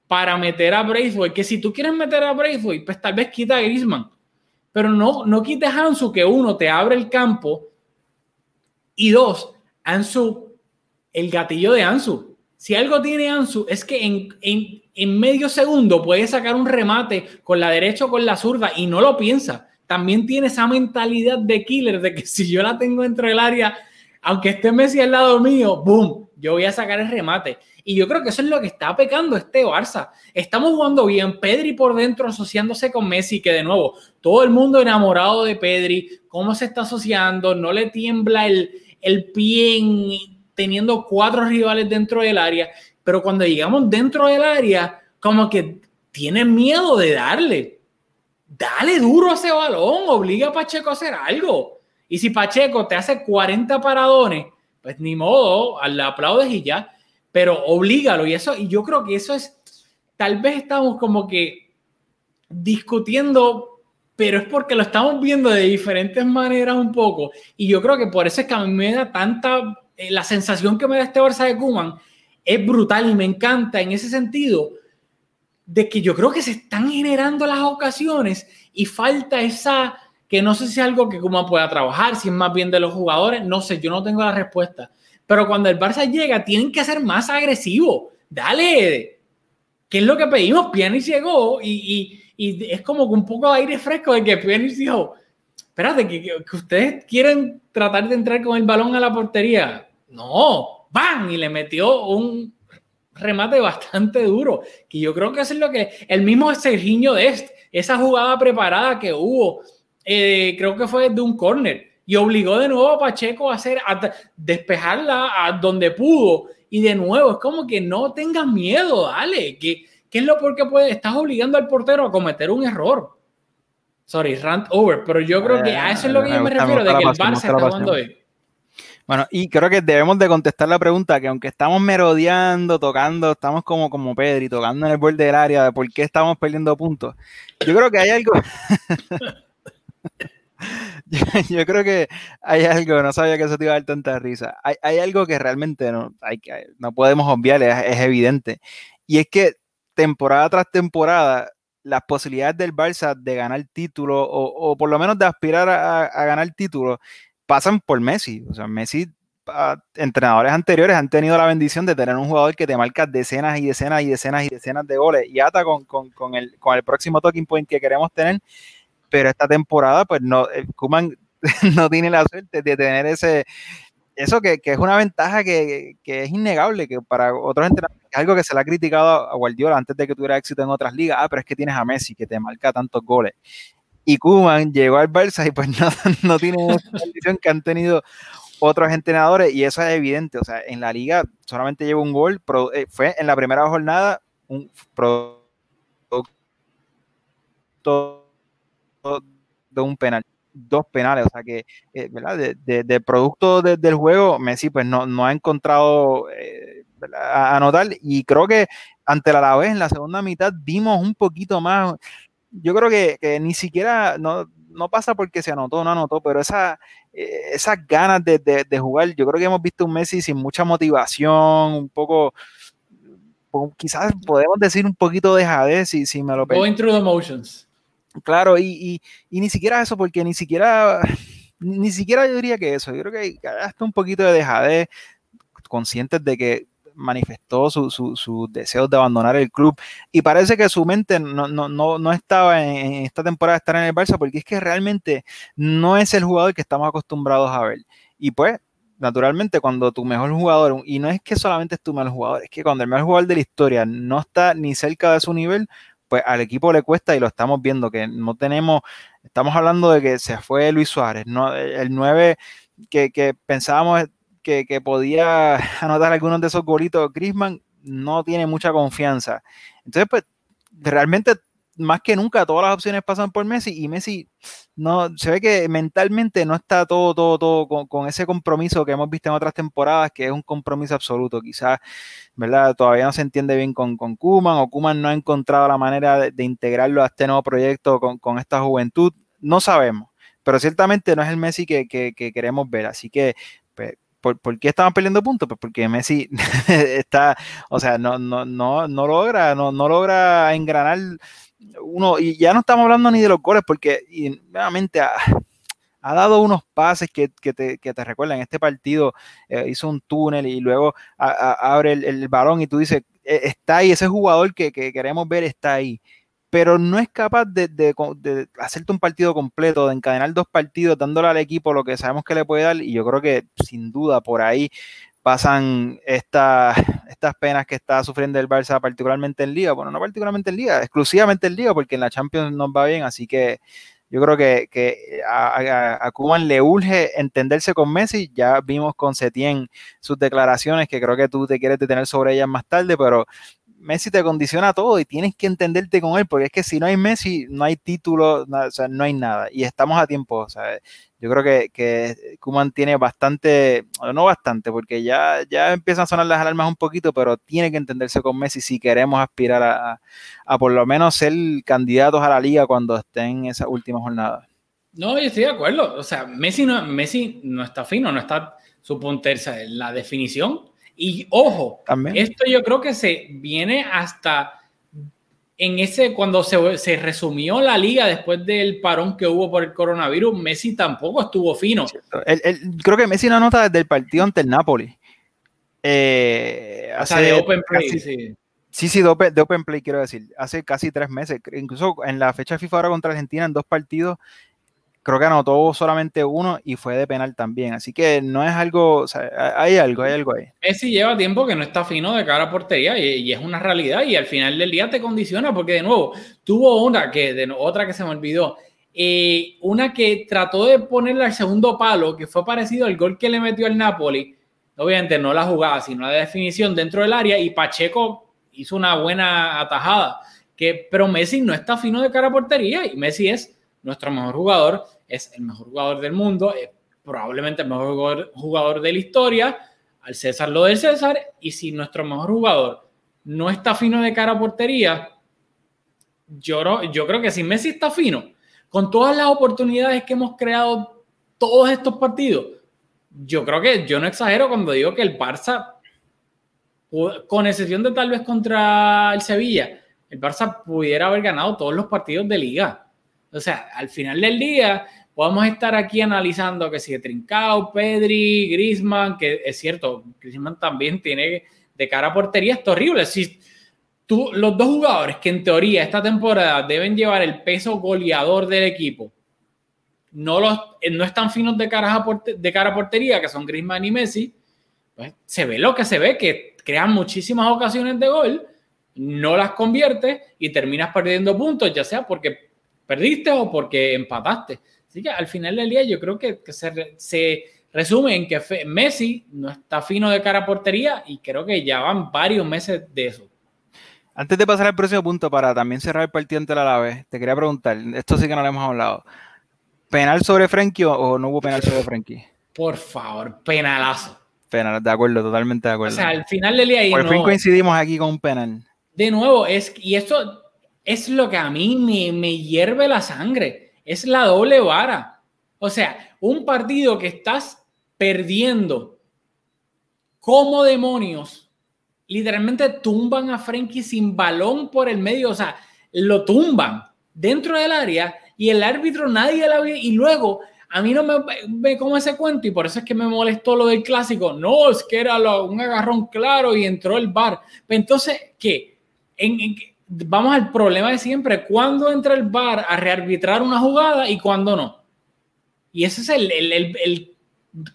para meter a Braithwaite. Que si tú quieres meter a Braithwaite, pues tal vez quita a Griezmann. Pero no, no quites a Ansu, que uno te abre el campo. Y dos, Ansu, el gatillo de Ansu. Si algo tiene Ansu es que en, en, en medio segundo puede sacar un remate con la derecha o con la zurda y no lo piensa. También tiene esa mentalidad de killer de que si yo la tengo dentro del área, aunque esté Messi al lado mío, boom, yo voy a sacar el remate. Y yo creo que eso es lo que está pecando este Barça. Estamos jugando bien, Pedri por dentro asociándose con Messi, que de nuevo, todo el mundo enamorado de Pedri, cómo se está asociando, no le tiembla el, el pie en- teniendo cuatro rivales dentro del área, pero cuando llegamos dentro del área, como que tienen miedo de darle. Dale duro ese balón, obliga a Pacheco a hacer algo. Y si Pacheco te hace 40 paradones, pues ni modo, le aplaudes y ya, pero oblígalo. Y eso, y yo creo que eso es, tal vez estamos como que discutiendo, pero es porque lo estamos viendo de diferentes maneras un poco. Y yo creo que por eso es que a mí me da tanta, eh, la sensación que me da este Barça de Kuman es brutal y me encanta en ese sentido de que yo creo que se están generando las ocasiones y falta esa, que no sé si es algo que Kuman pueda trabajar, si es más bien de los jugadores, no sé, yo no tengo la respuesta. Pero cuando el Barça llega, tienen que ser más agresivos. Dale, ¿qué es lo que pedimos? Pjanic llegó y, y, y es como que un poco de aire fresco de que Pjanic dijo, espérate, que, que- ustedes quieren tratar de entrar con el balón a la portería. No, ¡bam! Y le metió un remate bastante duro, que yo creo que eso es lo que, el mismo Serginho de este, esa jugada preparada que hubo, eh, creo que fue de un córner, y obligó de nuevo a Pacheco a hacer, a despejarla a donde pudo. Y de nuevo, es como que no tengas miedo, dale. ¿Qué, qué es lo por qué puede? Estás obligando al portero a cometer un error. Sorry, rant over, pero yo creo que a eso es lo que yo me refiero, de que el Barça está jugando hoy. Bueno, y creo que debemos de contestar la pregunta que aunque estamos merodeando, tocando, estamos como, como Pedri, tocando en el borde del área de por qué estamos perdiendo puntos. Yo creo que hay algo... yo, creo que hay algo, no sabía que eso te iba a dar tanta risa. Hay, hay algo que realmente no, hay, no podemos obviar, es, evidente. Y es que temporada tras temporada, las posibilidades del Barça de ganar título o, por lo menos de aspirar a, a ganar título pasan por Messi. O sea, Messi, entrenadores anteriores han tenido la bendición de tener un jugador que te marca decenas y decenas y decenas y decenas de goles y hasta con, con, con, el, con el próximo talking point que queremos tener. Pero esta temporada, pues no, eh, Kuman no tiene la suerte de tener ese, eso que, que, es una ventaja que, que, es innegable, que para otros entrenadores es algo que se le ha criticado a Guardiola antes de que tuviera éxito en otras ligas. Ah, pero es que tienes a Messi que te marca tantos goles y Kuman llegó al Barça y pues no, no tiene esa condición que han tenido otros entrenadores y eso es evidente, o sea, en la liga solamente lleva un gol, eh, fue en la primera jornada un producto de un penal, dos penales, o sea que, eh, ¿verdad? De, de, producto del juego, Messi pues no, no ha encontrado eh, anotar y creo que ante la Alavés en la segunda mitad vimos un poquito más yo creo que, ni siquiera, no, no, pasa porque se anotó o no anotó, pero esa, eh, esas ganas de, de, jugar, yo creo que hemos visto un Messi sin mucha motivación, un poco, quizás podemos decir un poquito de jadez, si, si me lo Going through the motions. Claro, y, y, ni siquiera eso, porque ni siquiera, ni siquiera yo diría que eso, yo creo que hasta un poquito de dejadez, conscientes de que manifestó sus su, deseos de abandonar el club y parece que su mente no, no, no, estaba en, esta temporada de estar en el Barça porque es que realmente no es el jugador que estamos acostumbrados a ver. Y pues, naturalmente, cuando tu mejor jugador, y no es que solamente es tu mejor jugador, es que cuando el mejor jugador de la historia no está ni cerca de su nivel, pues al equipo le cuesta y lo estamos viendo, que no tenemos, estamos hablando de que se fue Luis Suárez, no, el 9 que, que pensábamos que, podía anotar algunos de esos golitos, Griezmann no tiene mucha confianza. Entonces, pues, realmente, más que nunca, todas las opciones pasan por Messi y Messi no se ve que mentalmente no está todo, todo, todo con, ese compromiso que hemos visto en otras temporadas, que es un compromiso absoluto. Quizás, ¿verdad? Todavía no se entiende bien con, con Kuman o Kuman no ha encontrado la manera de, integrarlo a este nuevo proyecto con, con, esta juventud. No sabemos, pero ciertamente no es el Messi que, que queremos ver. Así que pues, ¿Por, qué estaban perdiendo puntos? Pues porque Messi está, o sea, no, no, no, no logra, no, no logra engranar uno, y ya no estamos hablando ni de los goles, porque nuevamente ha, dado unos pases que, te, que te recuerdan, este partido eh, hizo un túnel y luego abre el, el, balón y tú dices, e, está ahí, ese jugador que, que queremos ver está ahí pero no es capaz de, hacerte un partido completo, de encadenar dos partidos, dándole al equipo lo que sabemos que le puede dar, y yo creo que sin duda por ahí pasan estas penas que está sufriendo el Barça, particularmente en Liga, bueno, no particularmente en Liga, exclusivamente en Liga, porque en la Champions nos va bien, así que yo creo que, a, a, le urge entenderse con Messi, ya vimos con Setien sus declaraciones, que creo que tú te quieres detener sobre ellas más tarde, pero Messi te condiciona todo y tienes que entenderte con él, porque es que si no hay Messi, no hay título, o sea, no hay nada. Y estamos a tiempo, sea, yo creo que, que Kuman tiene bastante, no bastante, porque ya, ya empiezan a sonar las alarmas un poquito, pero tiene que entenderse con Messi si queremos aspirar a, a, por lo menos ser candidatos a la liga cuando estén en esa última jornada. No, yo estoy de acuerdo. O sea, Messi no, Messi no está fino, no está su punterza. La definición y ojo, esto yo creo que se viene hasta en ese, cuando se, se, resumió la liga después del parón que hubo por el coronavirus, Messi tampoco estuvo fino. creo que Messi no nota desde el partido ante el Napoli. Eh, o sea, de Open Play, sí. Sí, sí, de open, de open, Play quiero decir. Hace casi tres meses. Incluso en la fecha FIFA ahora contra Argentina, en dos partidos, creo que anotó solamente uno y fue de penal también. Así que no es algo, hay algo, hay algo ahí. Messi lleva tiempo que no está fino de cara a portería y, es una realidad y al final del día te condiciona porque de nuevo tuvo una que, otra que se me olvidó, Eh, una que trató de ponerle al segundo palo, que fue parecido al gol que le metió al Napoli. Obviamente no la jugada, sino la definición dentro del área. Y Pacheco hizo una buena atajada. Que, pero Messi no está fino de cara a portería y Messi es nuestro mejor jugador, es el mejor jugador del mundo, es probablemente el mejor jugador, jugador de la historia. Al César lo del César. Y si nuestro mejor jugador no está fino de cara a portería, yo, yo creo que si Messi está fino, con todas las oportunidades que hemos creado todos estos partidos, yo creo que yo no exagero cuando digo que el Barça, con excepción de tal vez contra el Sevilla, el Barça pudiera haber ganado todos los partidos de liga. O sea, al final del día podemos estar aquí analizando que si Trincao, Pedri, Grisman, que es cierto, Grisman también tiene de cara a portería, es horrible. Si, los dos jugadores que en teoría esta temporada deben llevar el peso goleador del equipo, no, los, no están finos de cara, a de cara portería, que son Griezmann y Messi, pues se ve lo que se ve, que crean muchísimas ocasiones de gol, no las convierte y terminas perdiendo puntos, ya sea porque perdiste o porque empataste. Así que al final del día yo creo que, se, se, resume en que Messi no está fino de cara a portería y creo que ya van varios meses de eso. Antes de pasar al próximo punto, para también cerrar el partido ante la vez, te quería preguntar, esto sí que no lo hemos hablado. ¿Penal sobre Frenkie o, no hubo penal sobre Frenkie? Por favor, penalazo. Penal, de acuerdo, totalmente de acuerdo. O sea, al final del día... Por fin coincidimos aquí con un penal. De nuevo, es, y esto es lo que a mí me, me hierve la sangre. Es la doble vara. O sea, un partido que estás perdiendo como demonios literalmente tumban a Frenkie sin balón por el medio, o sea, lo tumban dentro del área y el árbitro nadie la ve y luego a mí no me ve como ese cuento y por eso es que me molestó lo del clásico. No, es que era un agarrón claro y entró el bar. Entonces, ¿qué? Vamos al problema de siempre. ¿Cuándo entra el bar a rearbitrar una jugada y cuándo no? Y ese es el, el, el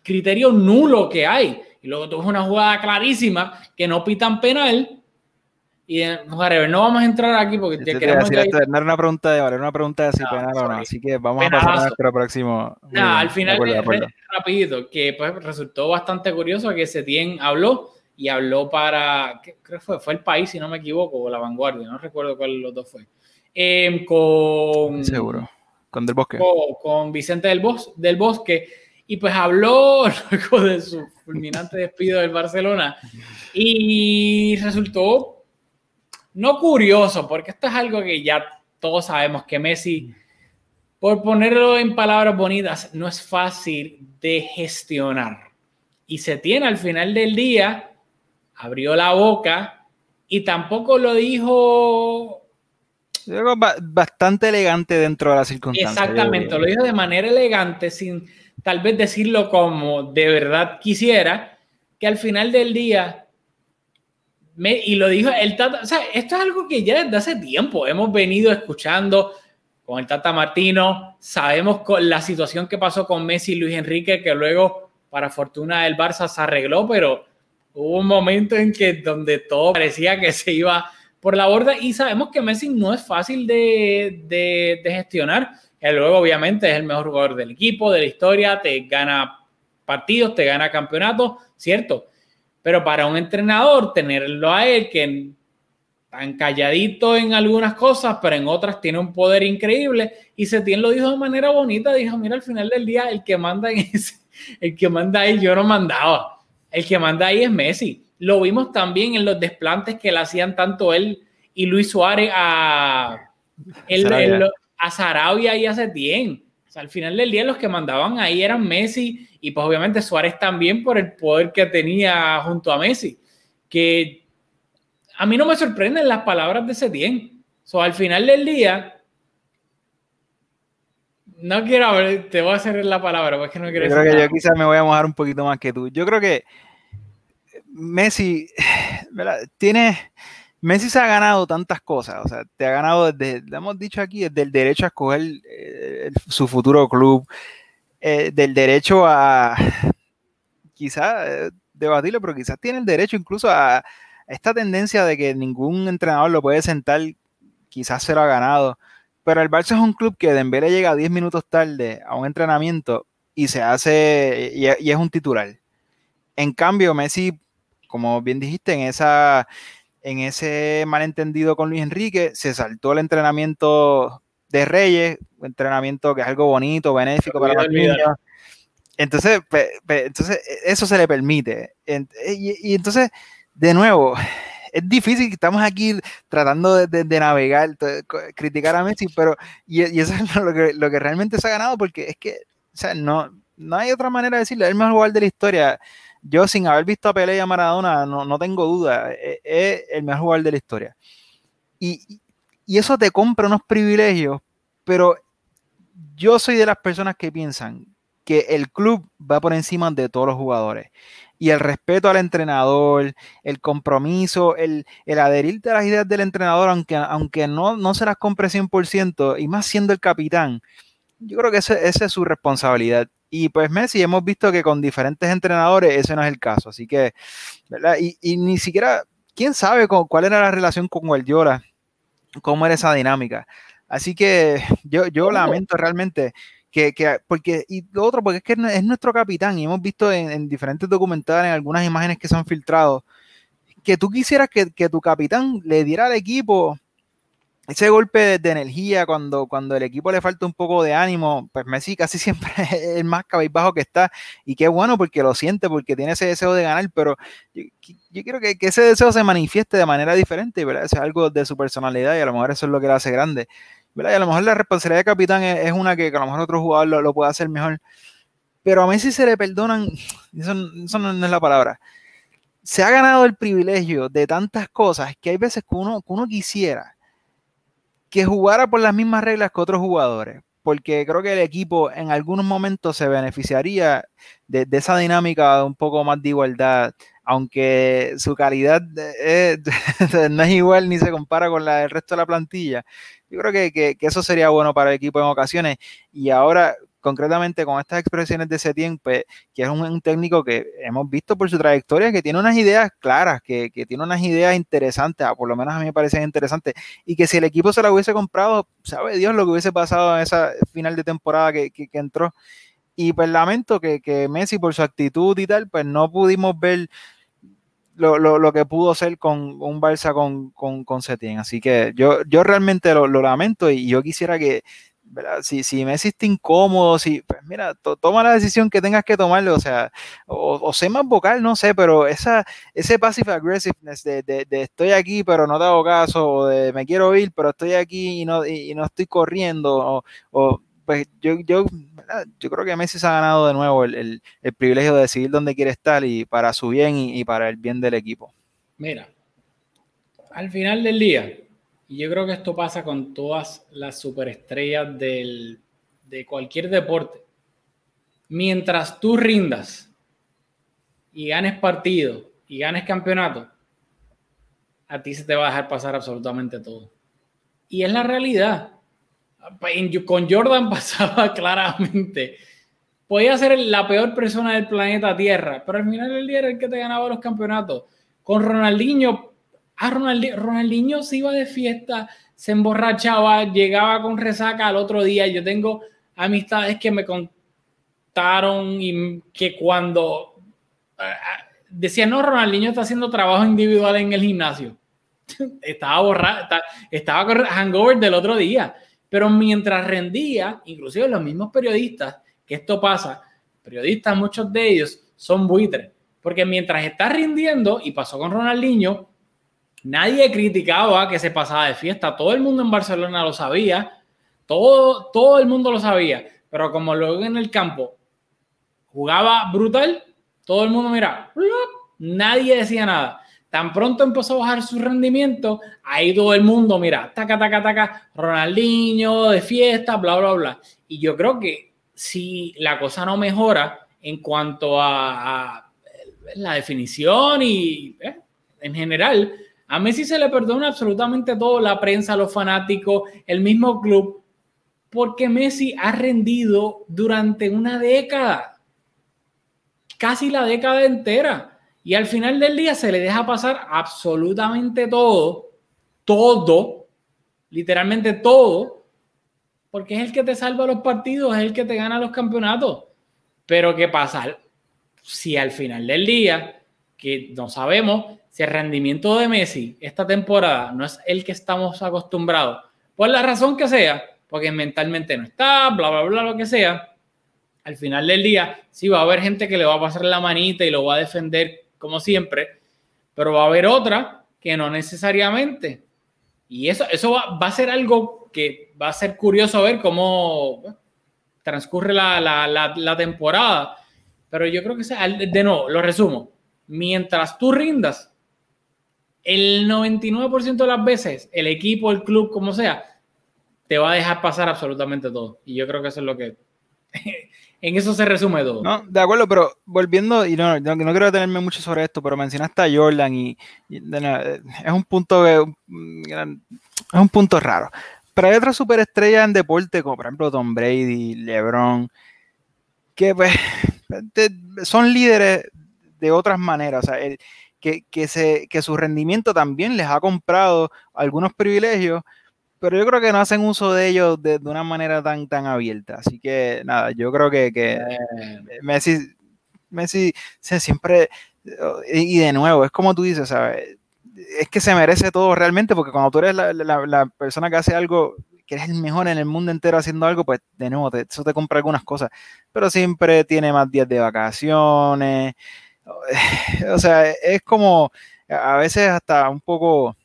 criterio nulo que hay y luego tuvo una jugada clarísima que no pitan penal. Y no vamos a entrar aquí porque te queremos decir, no era una pregunta de vale, una pregunta de si penal o no. Así que vamos a pasar a nuestro próximo. al final, rapidito, que pues resultó bastante curioso que Setien habló y habló para, creo que fue, fue el país, si no me equivoco, o la vanguardia, no recuerdo cuál de los dos fue. Em, con. Seguro. Con Del Bosque. Con, con Vicente del, Bos, del Bosque y pues habló luego de su fulminante despido del Barcelona y resultó no curioso, porque esto es algo que ya todos sabemos que Messi, por ponerlo en palabras bonitas, no es fácil de gestionar. Y se tiene al final del día, abrió la boca y tampoco lo dijo bastante elegante dentro de las circunstancias. Exactamente, lo dijo de manera elegante, sin tal vez decirlo como de verdad quisiera, que al final del día, me, y lo dijo el Tata, o sea, esto es algo que ya desde hace tiempo hemos venido escuchando con el Tata Martino, sabemos con la situación que pasó con Messi y Luis Enrique, que luego, para fortuna del Barça, se arregló, pero hubo un momento en que donde todo parecía que se iba por la borda y sabemos que Messi no es fácil de, de, gestionar. Que luego obviamente es el mejor jugador del equipo, de la historia, te gana partidos, te gana campeonatos, ¿cierto? Pero para un entrenador, tenerlo a él, que tan calladito en algunas cosas, pero en otras tiene un poder increíble, y Setién lo dijo de manera bonita, dijo, mira, al final del día, el que manda en ese, el que manda ahí, yo no mandaba, el que manda ahí es Messi. Lo vimos también en los desplantes que le hacían tanto él y Luis Suárez a... él a Sarabia y a Setién. O sea, al final del día los que mandaban ahí eran Messi y pues obviamente Suárez también por el poder que tenía junto a Messi. Que a mí no me sorprenden las palabras de Setién. O sea, al final del día, no quiero, ver, te voy a hacer la palabra, porque no quiero Yo creo que yo quizás me voy a mojar un poquito más que tú. Yo creo que Messi tiene Messi se ha ganado tantas cosas, o sea, te ha ganado desde, le hemos dicho aquí, desde el derecho a escoger eh, su futuro club, eh, del derecho a, quizás, eh, debatirlo, pero quizás tiene el derecho incluso a, esta tendencia de que ningún entrenador lo puede sentar, quizás se lo ha ganado, pero el Barça es un club que Dembélé llega 10 minutos tarde a un entrenamiento y se hace, y, y es un titular. En cambio, Messi, como bien dijiste, en esa en ese malentendido con Luis Enrique, se saltó el entrenamiento de Reyes, un entrenamiento que es algo bonito, benéfico para los niños. Entonces, entonces, eso se le permite. Y, entonces, de nuevo, es difícil, estamos aquí tratando de, navegar, criticar a Messi, pero, y, eso es lo que, lo que, realmente se ha ganado, porque es que, o sea, no, no hay otra manera de decirlo, es el mejor jugador de la historia yo sin haber visto a Pelé y a Maradona, no, tengo duda, e, es, el mejor jugador de la historia. Y, eso te compra unos privilegios, pero yo soy de las personas que piensan que el club va por encima de todos los jugadores. Y el respeto al entrenador, el compromiso, el, el adherirte a las ideas del entrenador, aunque, aunque no, no se las compre 100%, y más siendo el capitán, yo creo que esa es su responsabilidad. Y pues Messi hemos visto que con diferentes entrenadores ese no es el caso. Así que, ¿verdad? Y, ni siquiera, quién sabe cuál era la relación con Guardiola, cómo era esa dinámica. Así que yo, yo lamento realmente que, que, porque, y lo otro, porque es que es nuestro capitán y hemos visto en, diferentes documentales, en algunas imágenes que se han filtrado, que tú quisieras que, que tu capitán le diera al equipo ese golpe de, energía cuando, cuando el equipo le falta un poco de ánimo, pues Messi casi siempre es el más cabizbajo que está. Y qué bueno porque lo siente, porque tiene ese deseo de ganar, pero yo, quiero que, ese deseo se manifieste de manera diferente, ¿verdad? es algo de su personalidad y a lo mejor eso es lo que le hace grande. ¿verdad? Y a lo mejor la responsabilidad de capitán es, una que, a lo mejor otro jugador lo, puede hacer mejor. Pero a Messi se le perdonan, eso, no, es la palabra. Se ha ganado el privilegio de tantas cosas que hay veces que uno, que uno quisiera que jugara por las mismas reglas que otros jugadores, porque creo que el equipo en algunos momentos se beneficiaría de, esa dinámica de un poco más de igualdad, aunque su calidad no es igual ni se compara con la del resto de la plantilla. Yo creo que, que, eso sería bueno para el equipo en ocasiones. Y ahora, concretamente con estas expresiones de Setien, pues, que es un, técnico que hemos visto por su trayectoria, que tiene unas ideas claras, que, tiene unas ideas interesantes, ah, por lo menos a mí me parecen interesantes, y que si el equipo se la hubiese comprado, sabe Dios lo que hubiese pasado en esa final de temporada que, entró. Y pues lamento que, Messi por su actitud y tal, pues no pudimos ver lo, que pudo ser con un Barça con, con, con Setien. Así que yo, yo realmente lo, lamento y yo quisiera que si, si Messi está incómodo, si, pues mira, toma la decisión que tengas que tomarle, o sea, o, o sé más vocal, no sé, pero esa, ese passive aggressiveness de, de, estoy aquí pero no te hago caso, o de me quiero ir pero estoy aquí y no, y, no estoy corriendo, o, pues yo, yo, yo creo que Messi se ha ganado de nuevo el, el, privilegio de decidir dónde quiere estar y para su bien y para el bien del equipo. Mira, al final del día, y yo creo que esto pasa con todas las superestrellas del, de cualquier deporte. Mientras tú rindas y ganes partido y ganes campeonato, a ti se te va a dejar pasar absolutamente todo. Y es la realidad. Con Jordan pasaba claramente. Podía ser la peor persona del planeta Tierra, pero al final del día era el que te ganaba los campeonatos. Con Ronaldinho Ah, Ronaldinho, se iba de fiesta, se emborrachaba, llegaba con resaca al otro día. Yo tengo amistades que me contaron y que cuando uh, decían, no, Ronaldinho está haciendo trabajo individual en el gimnasio. estaba borrado, estaba, con hangover del otro día. Pero mientras rendía, inclusive los mismos periodistas, que esto pasa, periodistas, muchos de ellos son buitres. Porque mientras está rindiendo, y pasó con Ronaldinho, Nadie criticaba que se pasaba de fiesta. Todo el mundo en Barcelona lo sabía. Todo, todo el mundo lo sabía. Pero como luego en el campo jugaba brutal, todo el mundo mira, nadie decía nada. Tan pronto empezó a bajar su rendimiento, ahí todo el mundo, mira, taca, taca, taca, Ronaldinho de fiesta, bla, bla, bla. Y yo creo que si la cosa no mejora en cuanto a, la definición y eh, en general, a Messi se le perdona absolutamente todo, la prensa, los fanáticos, el mismo club, porque Messi ha rendido durante una década, casi la década entera. Y al final del día se le deja pasar absolutamente todo, todo, literalmente todo, porque es el que te salva los partidos, es el que te gana los campeonatos. Pero ¿qué pasa? Si al final del día, que no sabemos si el rendimiento de Messi esta temporada no es el que estamos acostumbrados, por la razón que sea, porque mentalmente no está, bla, bla, bla, lo que sea, al final del día sí va a haber gente que le va a pasar la manita y lo va a defender como siempre, pero va a haber otra que no necesariamente. Y eso, eso va, a ser algo que va a ser curioso ver cómo transcurre la, la, temporada. Pero yo creo que, de nuevo, lo resumo. Mientras tú rindas, el 99% de las veces, el equipo, el club, como sea, te va a dejar pasar absolutamente todo. Y yo creo que eso es lo que... en eso se resume todo. No, de acuerdo, pero volviendo, y no, no, quiero detenerme mucho sobre esto, pero mencionaste a Jordan y, es un punto es un punto raro. Pero hay otras superestrellas en deporte, como por ejemplo Tom Brady, LeBron, que pues son líderes de otras maneras. O sea, que, que, se, que su rendimiento también les ha comprado algunos privilegios, pero yo creo que no hacen uso de ellos de, una manera tan, tan abierta. Así que nada, yo creo que, que Messi, Messi se siempre, y de nuevo, es como tú dices, ¿sabes? es que se merece todo realmente, porque cuando tú eres la, persona que hace algo, que eres el mejor en el mundo entero haciendo algo, pues de nuevo, eso te compra algunas cosas, pero siempre tiene más días de vacaciones. O sea, es como a veces hasta un poco,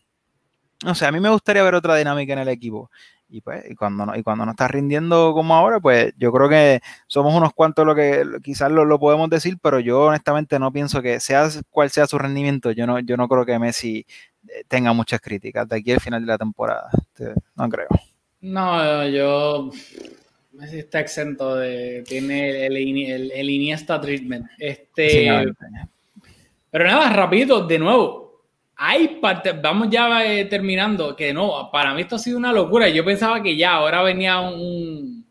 no sé, a mí me gustaría ver otra dinámica en el equipo. Y, pues, y cuando no, y cuando no está rindiendo como ahora, pues yo creo que somos unos cuantos lo que quizás lo, podemos decir, pero yo honestamente no pienso que sea cual sea su rendimiento, yo no, yo no creo que Messi eh, tenga muchas críticas de aquí al final de la temporada. Este, no creo. No, yo Messi está exento de. tiene el, el, Iniesta treatment. Este. pero nada, rapidito, de nuevo hay parte, vamos ya eh, terminando, que no, para mí esto ha sido una locura. Yo pensaba que ya ahora venía un,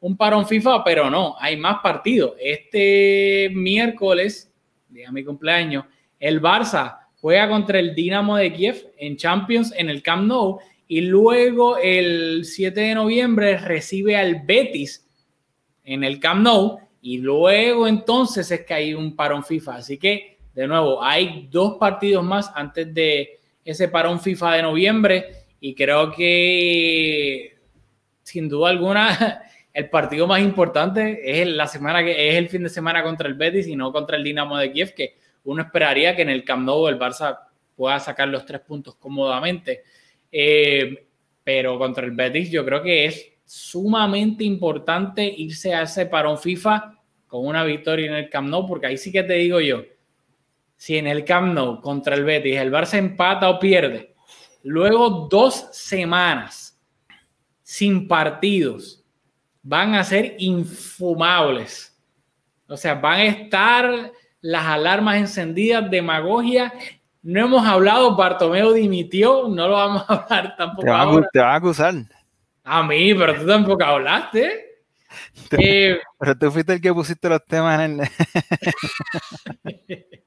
un parón FIFA, pero no, hay más partidos. Este miércoles, día mi cumpleaños, el Barça juega contra el Dinamo de Kiev en Champions en el Camp Nou y luego el 7 de noviembre recibe al Betis en el Camp Nou y luego entonces es que hay un parón FIFA. Así que de nuevo, hay dos partidos más antes de ese parón FIFA de noviembre y creo que sin duda alguna el partido más importante es la semana que es el fin de semana contra el Betis y no contra el Dinamo de Kiev que uno esperaría que en el Camp Nou el Barça pueda sacar los tres puntos cómodamente eh, pero contra el Betis yo creo que es sumamente importante irse a ese parón FIFA con una victoria en el Camp Nou porque ahí sí que te digo yo si en el Camp Nou contra el Betis el Barça empata o pierde, luego dos semanas sin partidos van a ser infumables. O sea, van a estar las alarmas encendidas, demagogia. No hemos hablado, Bartomeu dimitió, no lo vamos a hablar tampoco. Te van, a acusar. A mí, pero tú tampoco hablaste. Eh, pero tú fuiste el que pusiste los temas en el...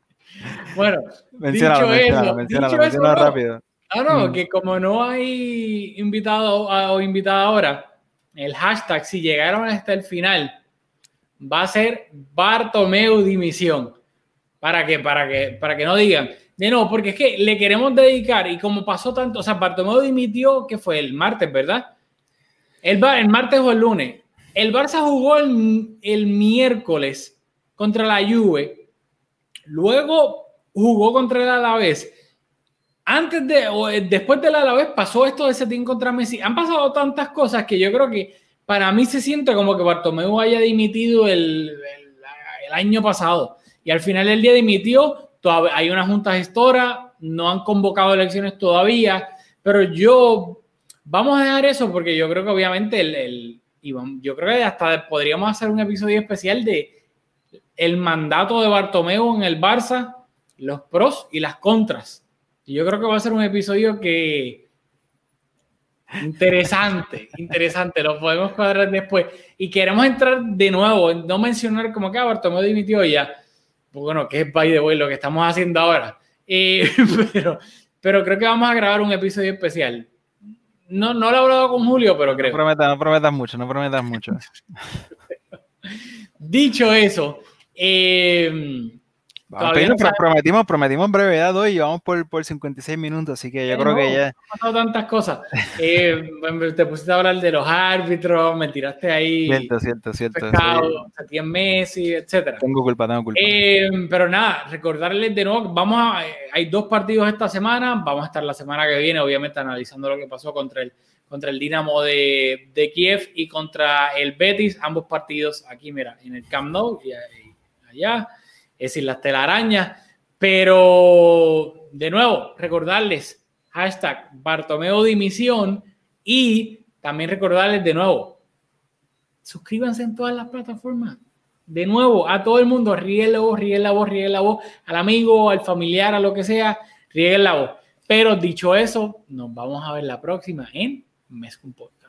Bueno, dicho eso, dicho eso rápido. Ah, no, mm. que como no hay invitado o invitada ahora, el hashtag, si llegaron hasta el final, va a ser Bartomeu dimisión. ¿Para qué? Para que, para que no digan. De no, porque es que le queremos dedicar y como pasó tanto, o sea, Bartomeu dimitió, que fue el martes, ¿verdad? El, el martes o el lunes. El Barça jugó el, el miércoles contra la Juve Luego jugó contra el Alavés. Antes de o eh, después del Alavés pasó esto de ese team contra Messi. Han pasado tantas cosas que yo creo que para mí se siente como que Bartomeu haya dimitido el, el, año pasado. Y al final del día dimitió. Todavía hay una junta gestora, no han convocado elecciones todavía, pero yo vamos a dejar eso porque yo creo que obviamente el, el yo creo que hasta podríamos hacer un episodio especial de el mandato de Bartomeu en el Barça, los pros y las contras. Y yo creo que va a ser un episodio que interesante, interesante, lo podemos cuadrar después. Y queremos entrar de nuevo, no mencionar como que ah, Bartomeu dimitió ya. Bueno, que es by the way lo que estamos haciendo ahora. Eh, pero, pero creo que vamos a grabar un episodio especial. No, no lo he hablado con Julio, pero creo. No prometas, no prometas mucho, no prometas mucho. Dicho eso, eh, Pero no prometimos, prometimos brevedad hoy y vamos por, por 56 minutos, así que yo Eh, creo que no, ya. han pasado tantas cosas. Eh, te pusiste a hablar de los árbitros, me tiraste ahí Cierto, cierto, cierto. pescado, sí. Messi, etcétera. Tengo culpa, tengo culpa. Eh, pero nada, recordarles de nuevo, que vamos a, eh, hay dos partidos esta semana, vamos a estar la semana que viene, obviamente, analizando lo que pasó contra el, contra el Dinamo de, de Kiev y contra el Betis, ambos partidos aquí, mira, en el Camp Nou y, allá, es decir, las telarañas, pero de nuevo, recordarles, hashtag Bartomeo Dimisión y también recordarles de nuevo, suscríbanse en todas las plataformas. De nuevo, a todo el mundo, rieguen la voz, rieguen la voz, rieguen la voz, al amigo, al familiar, a lo que sea, rieguen la voz. Pero dicho eso, nos vamos a ver la próxima en Mezcum Podcast.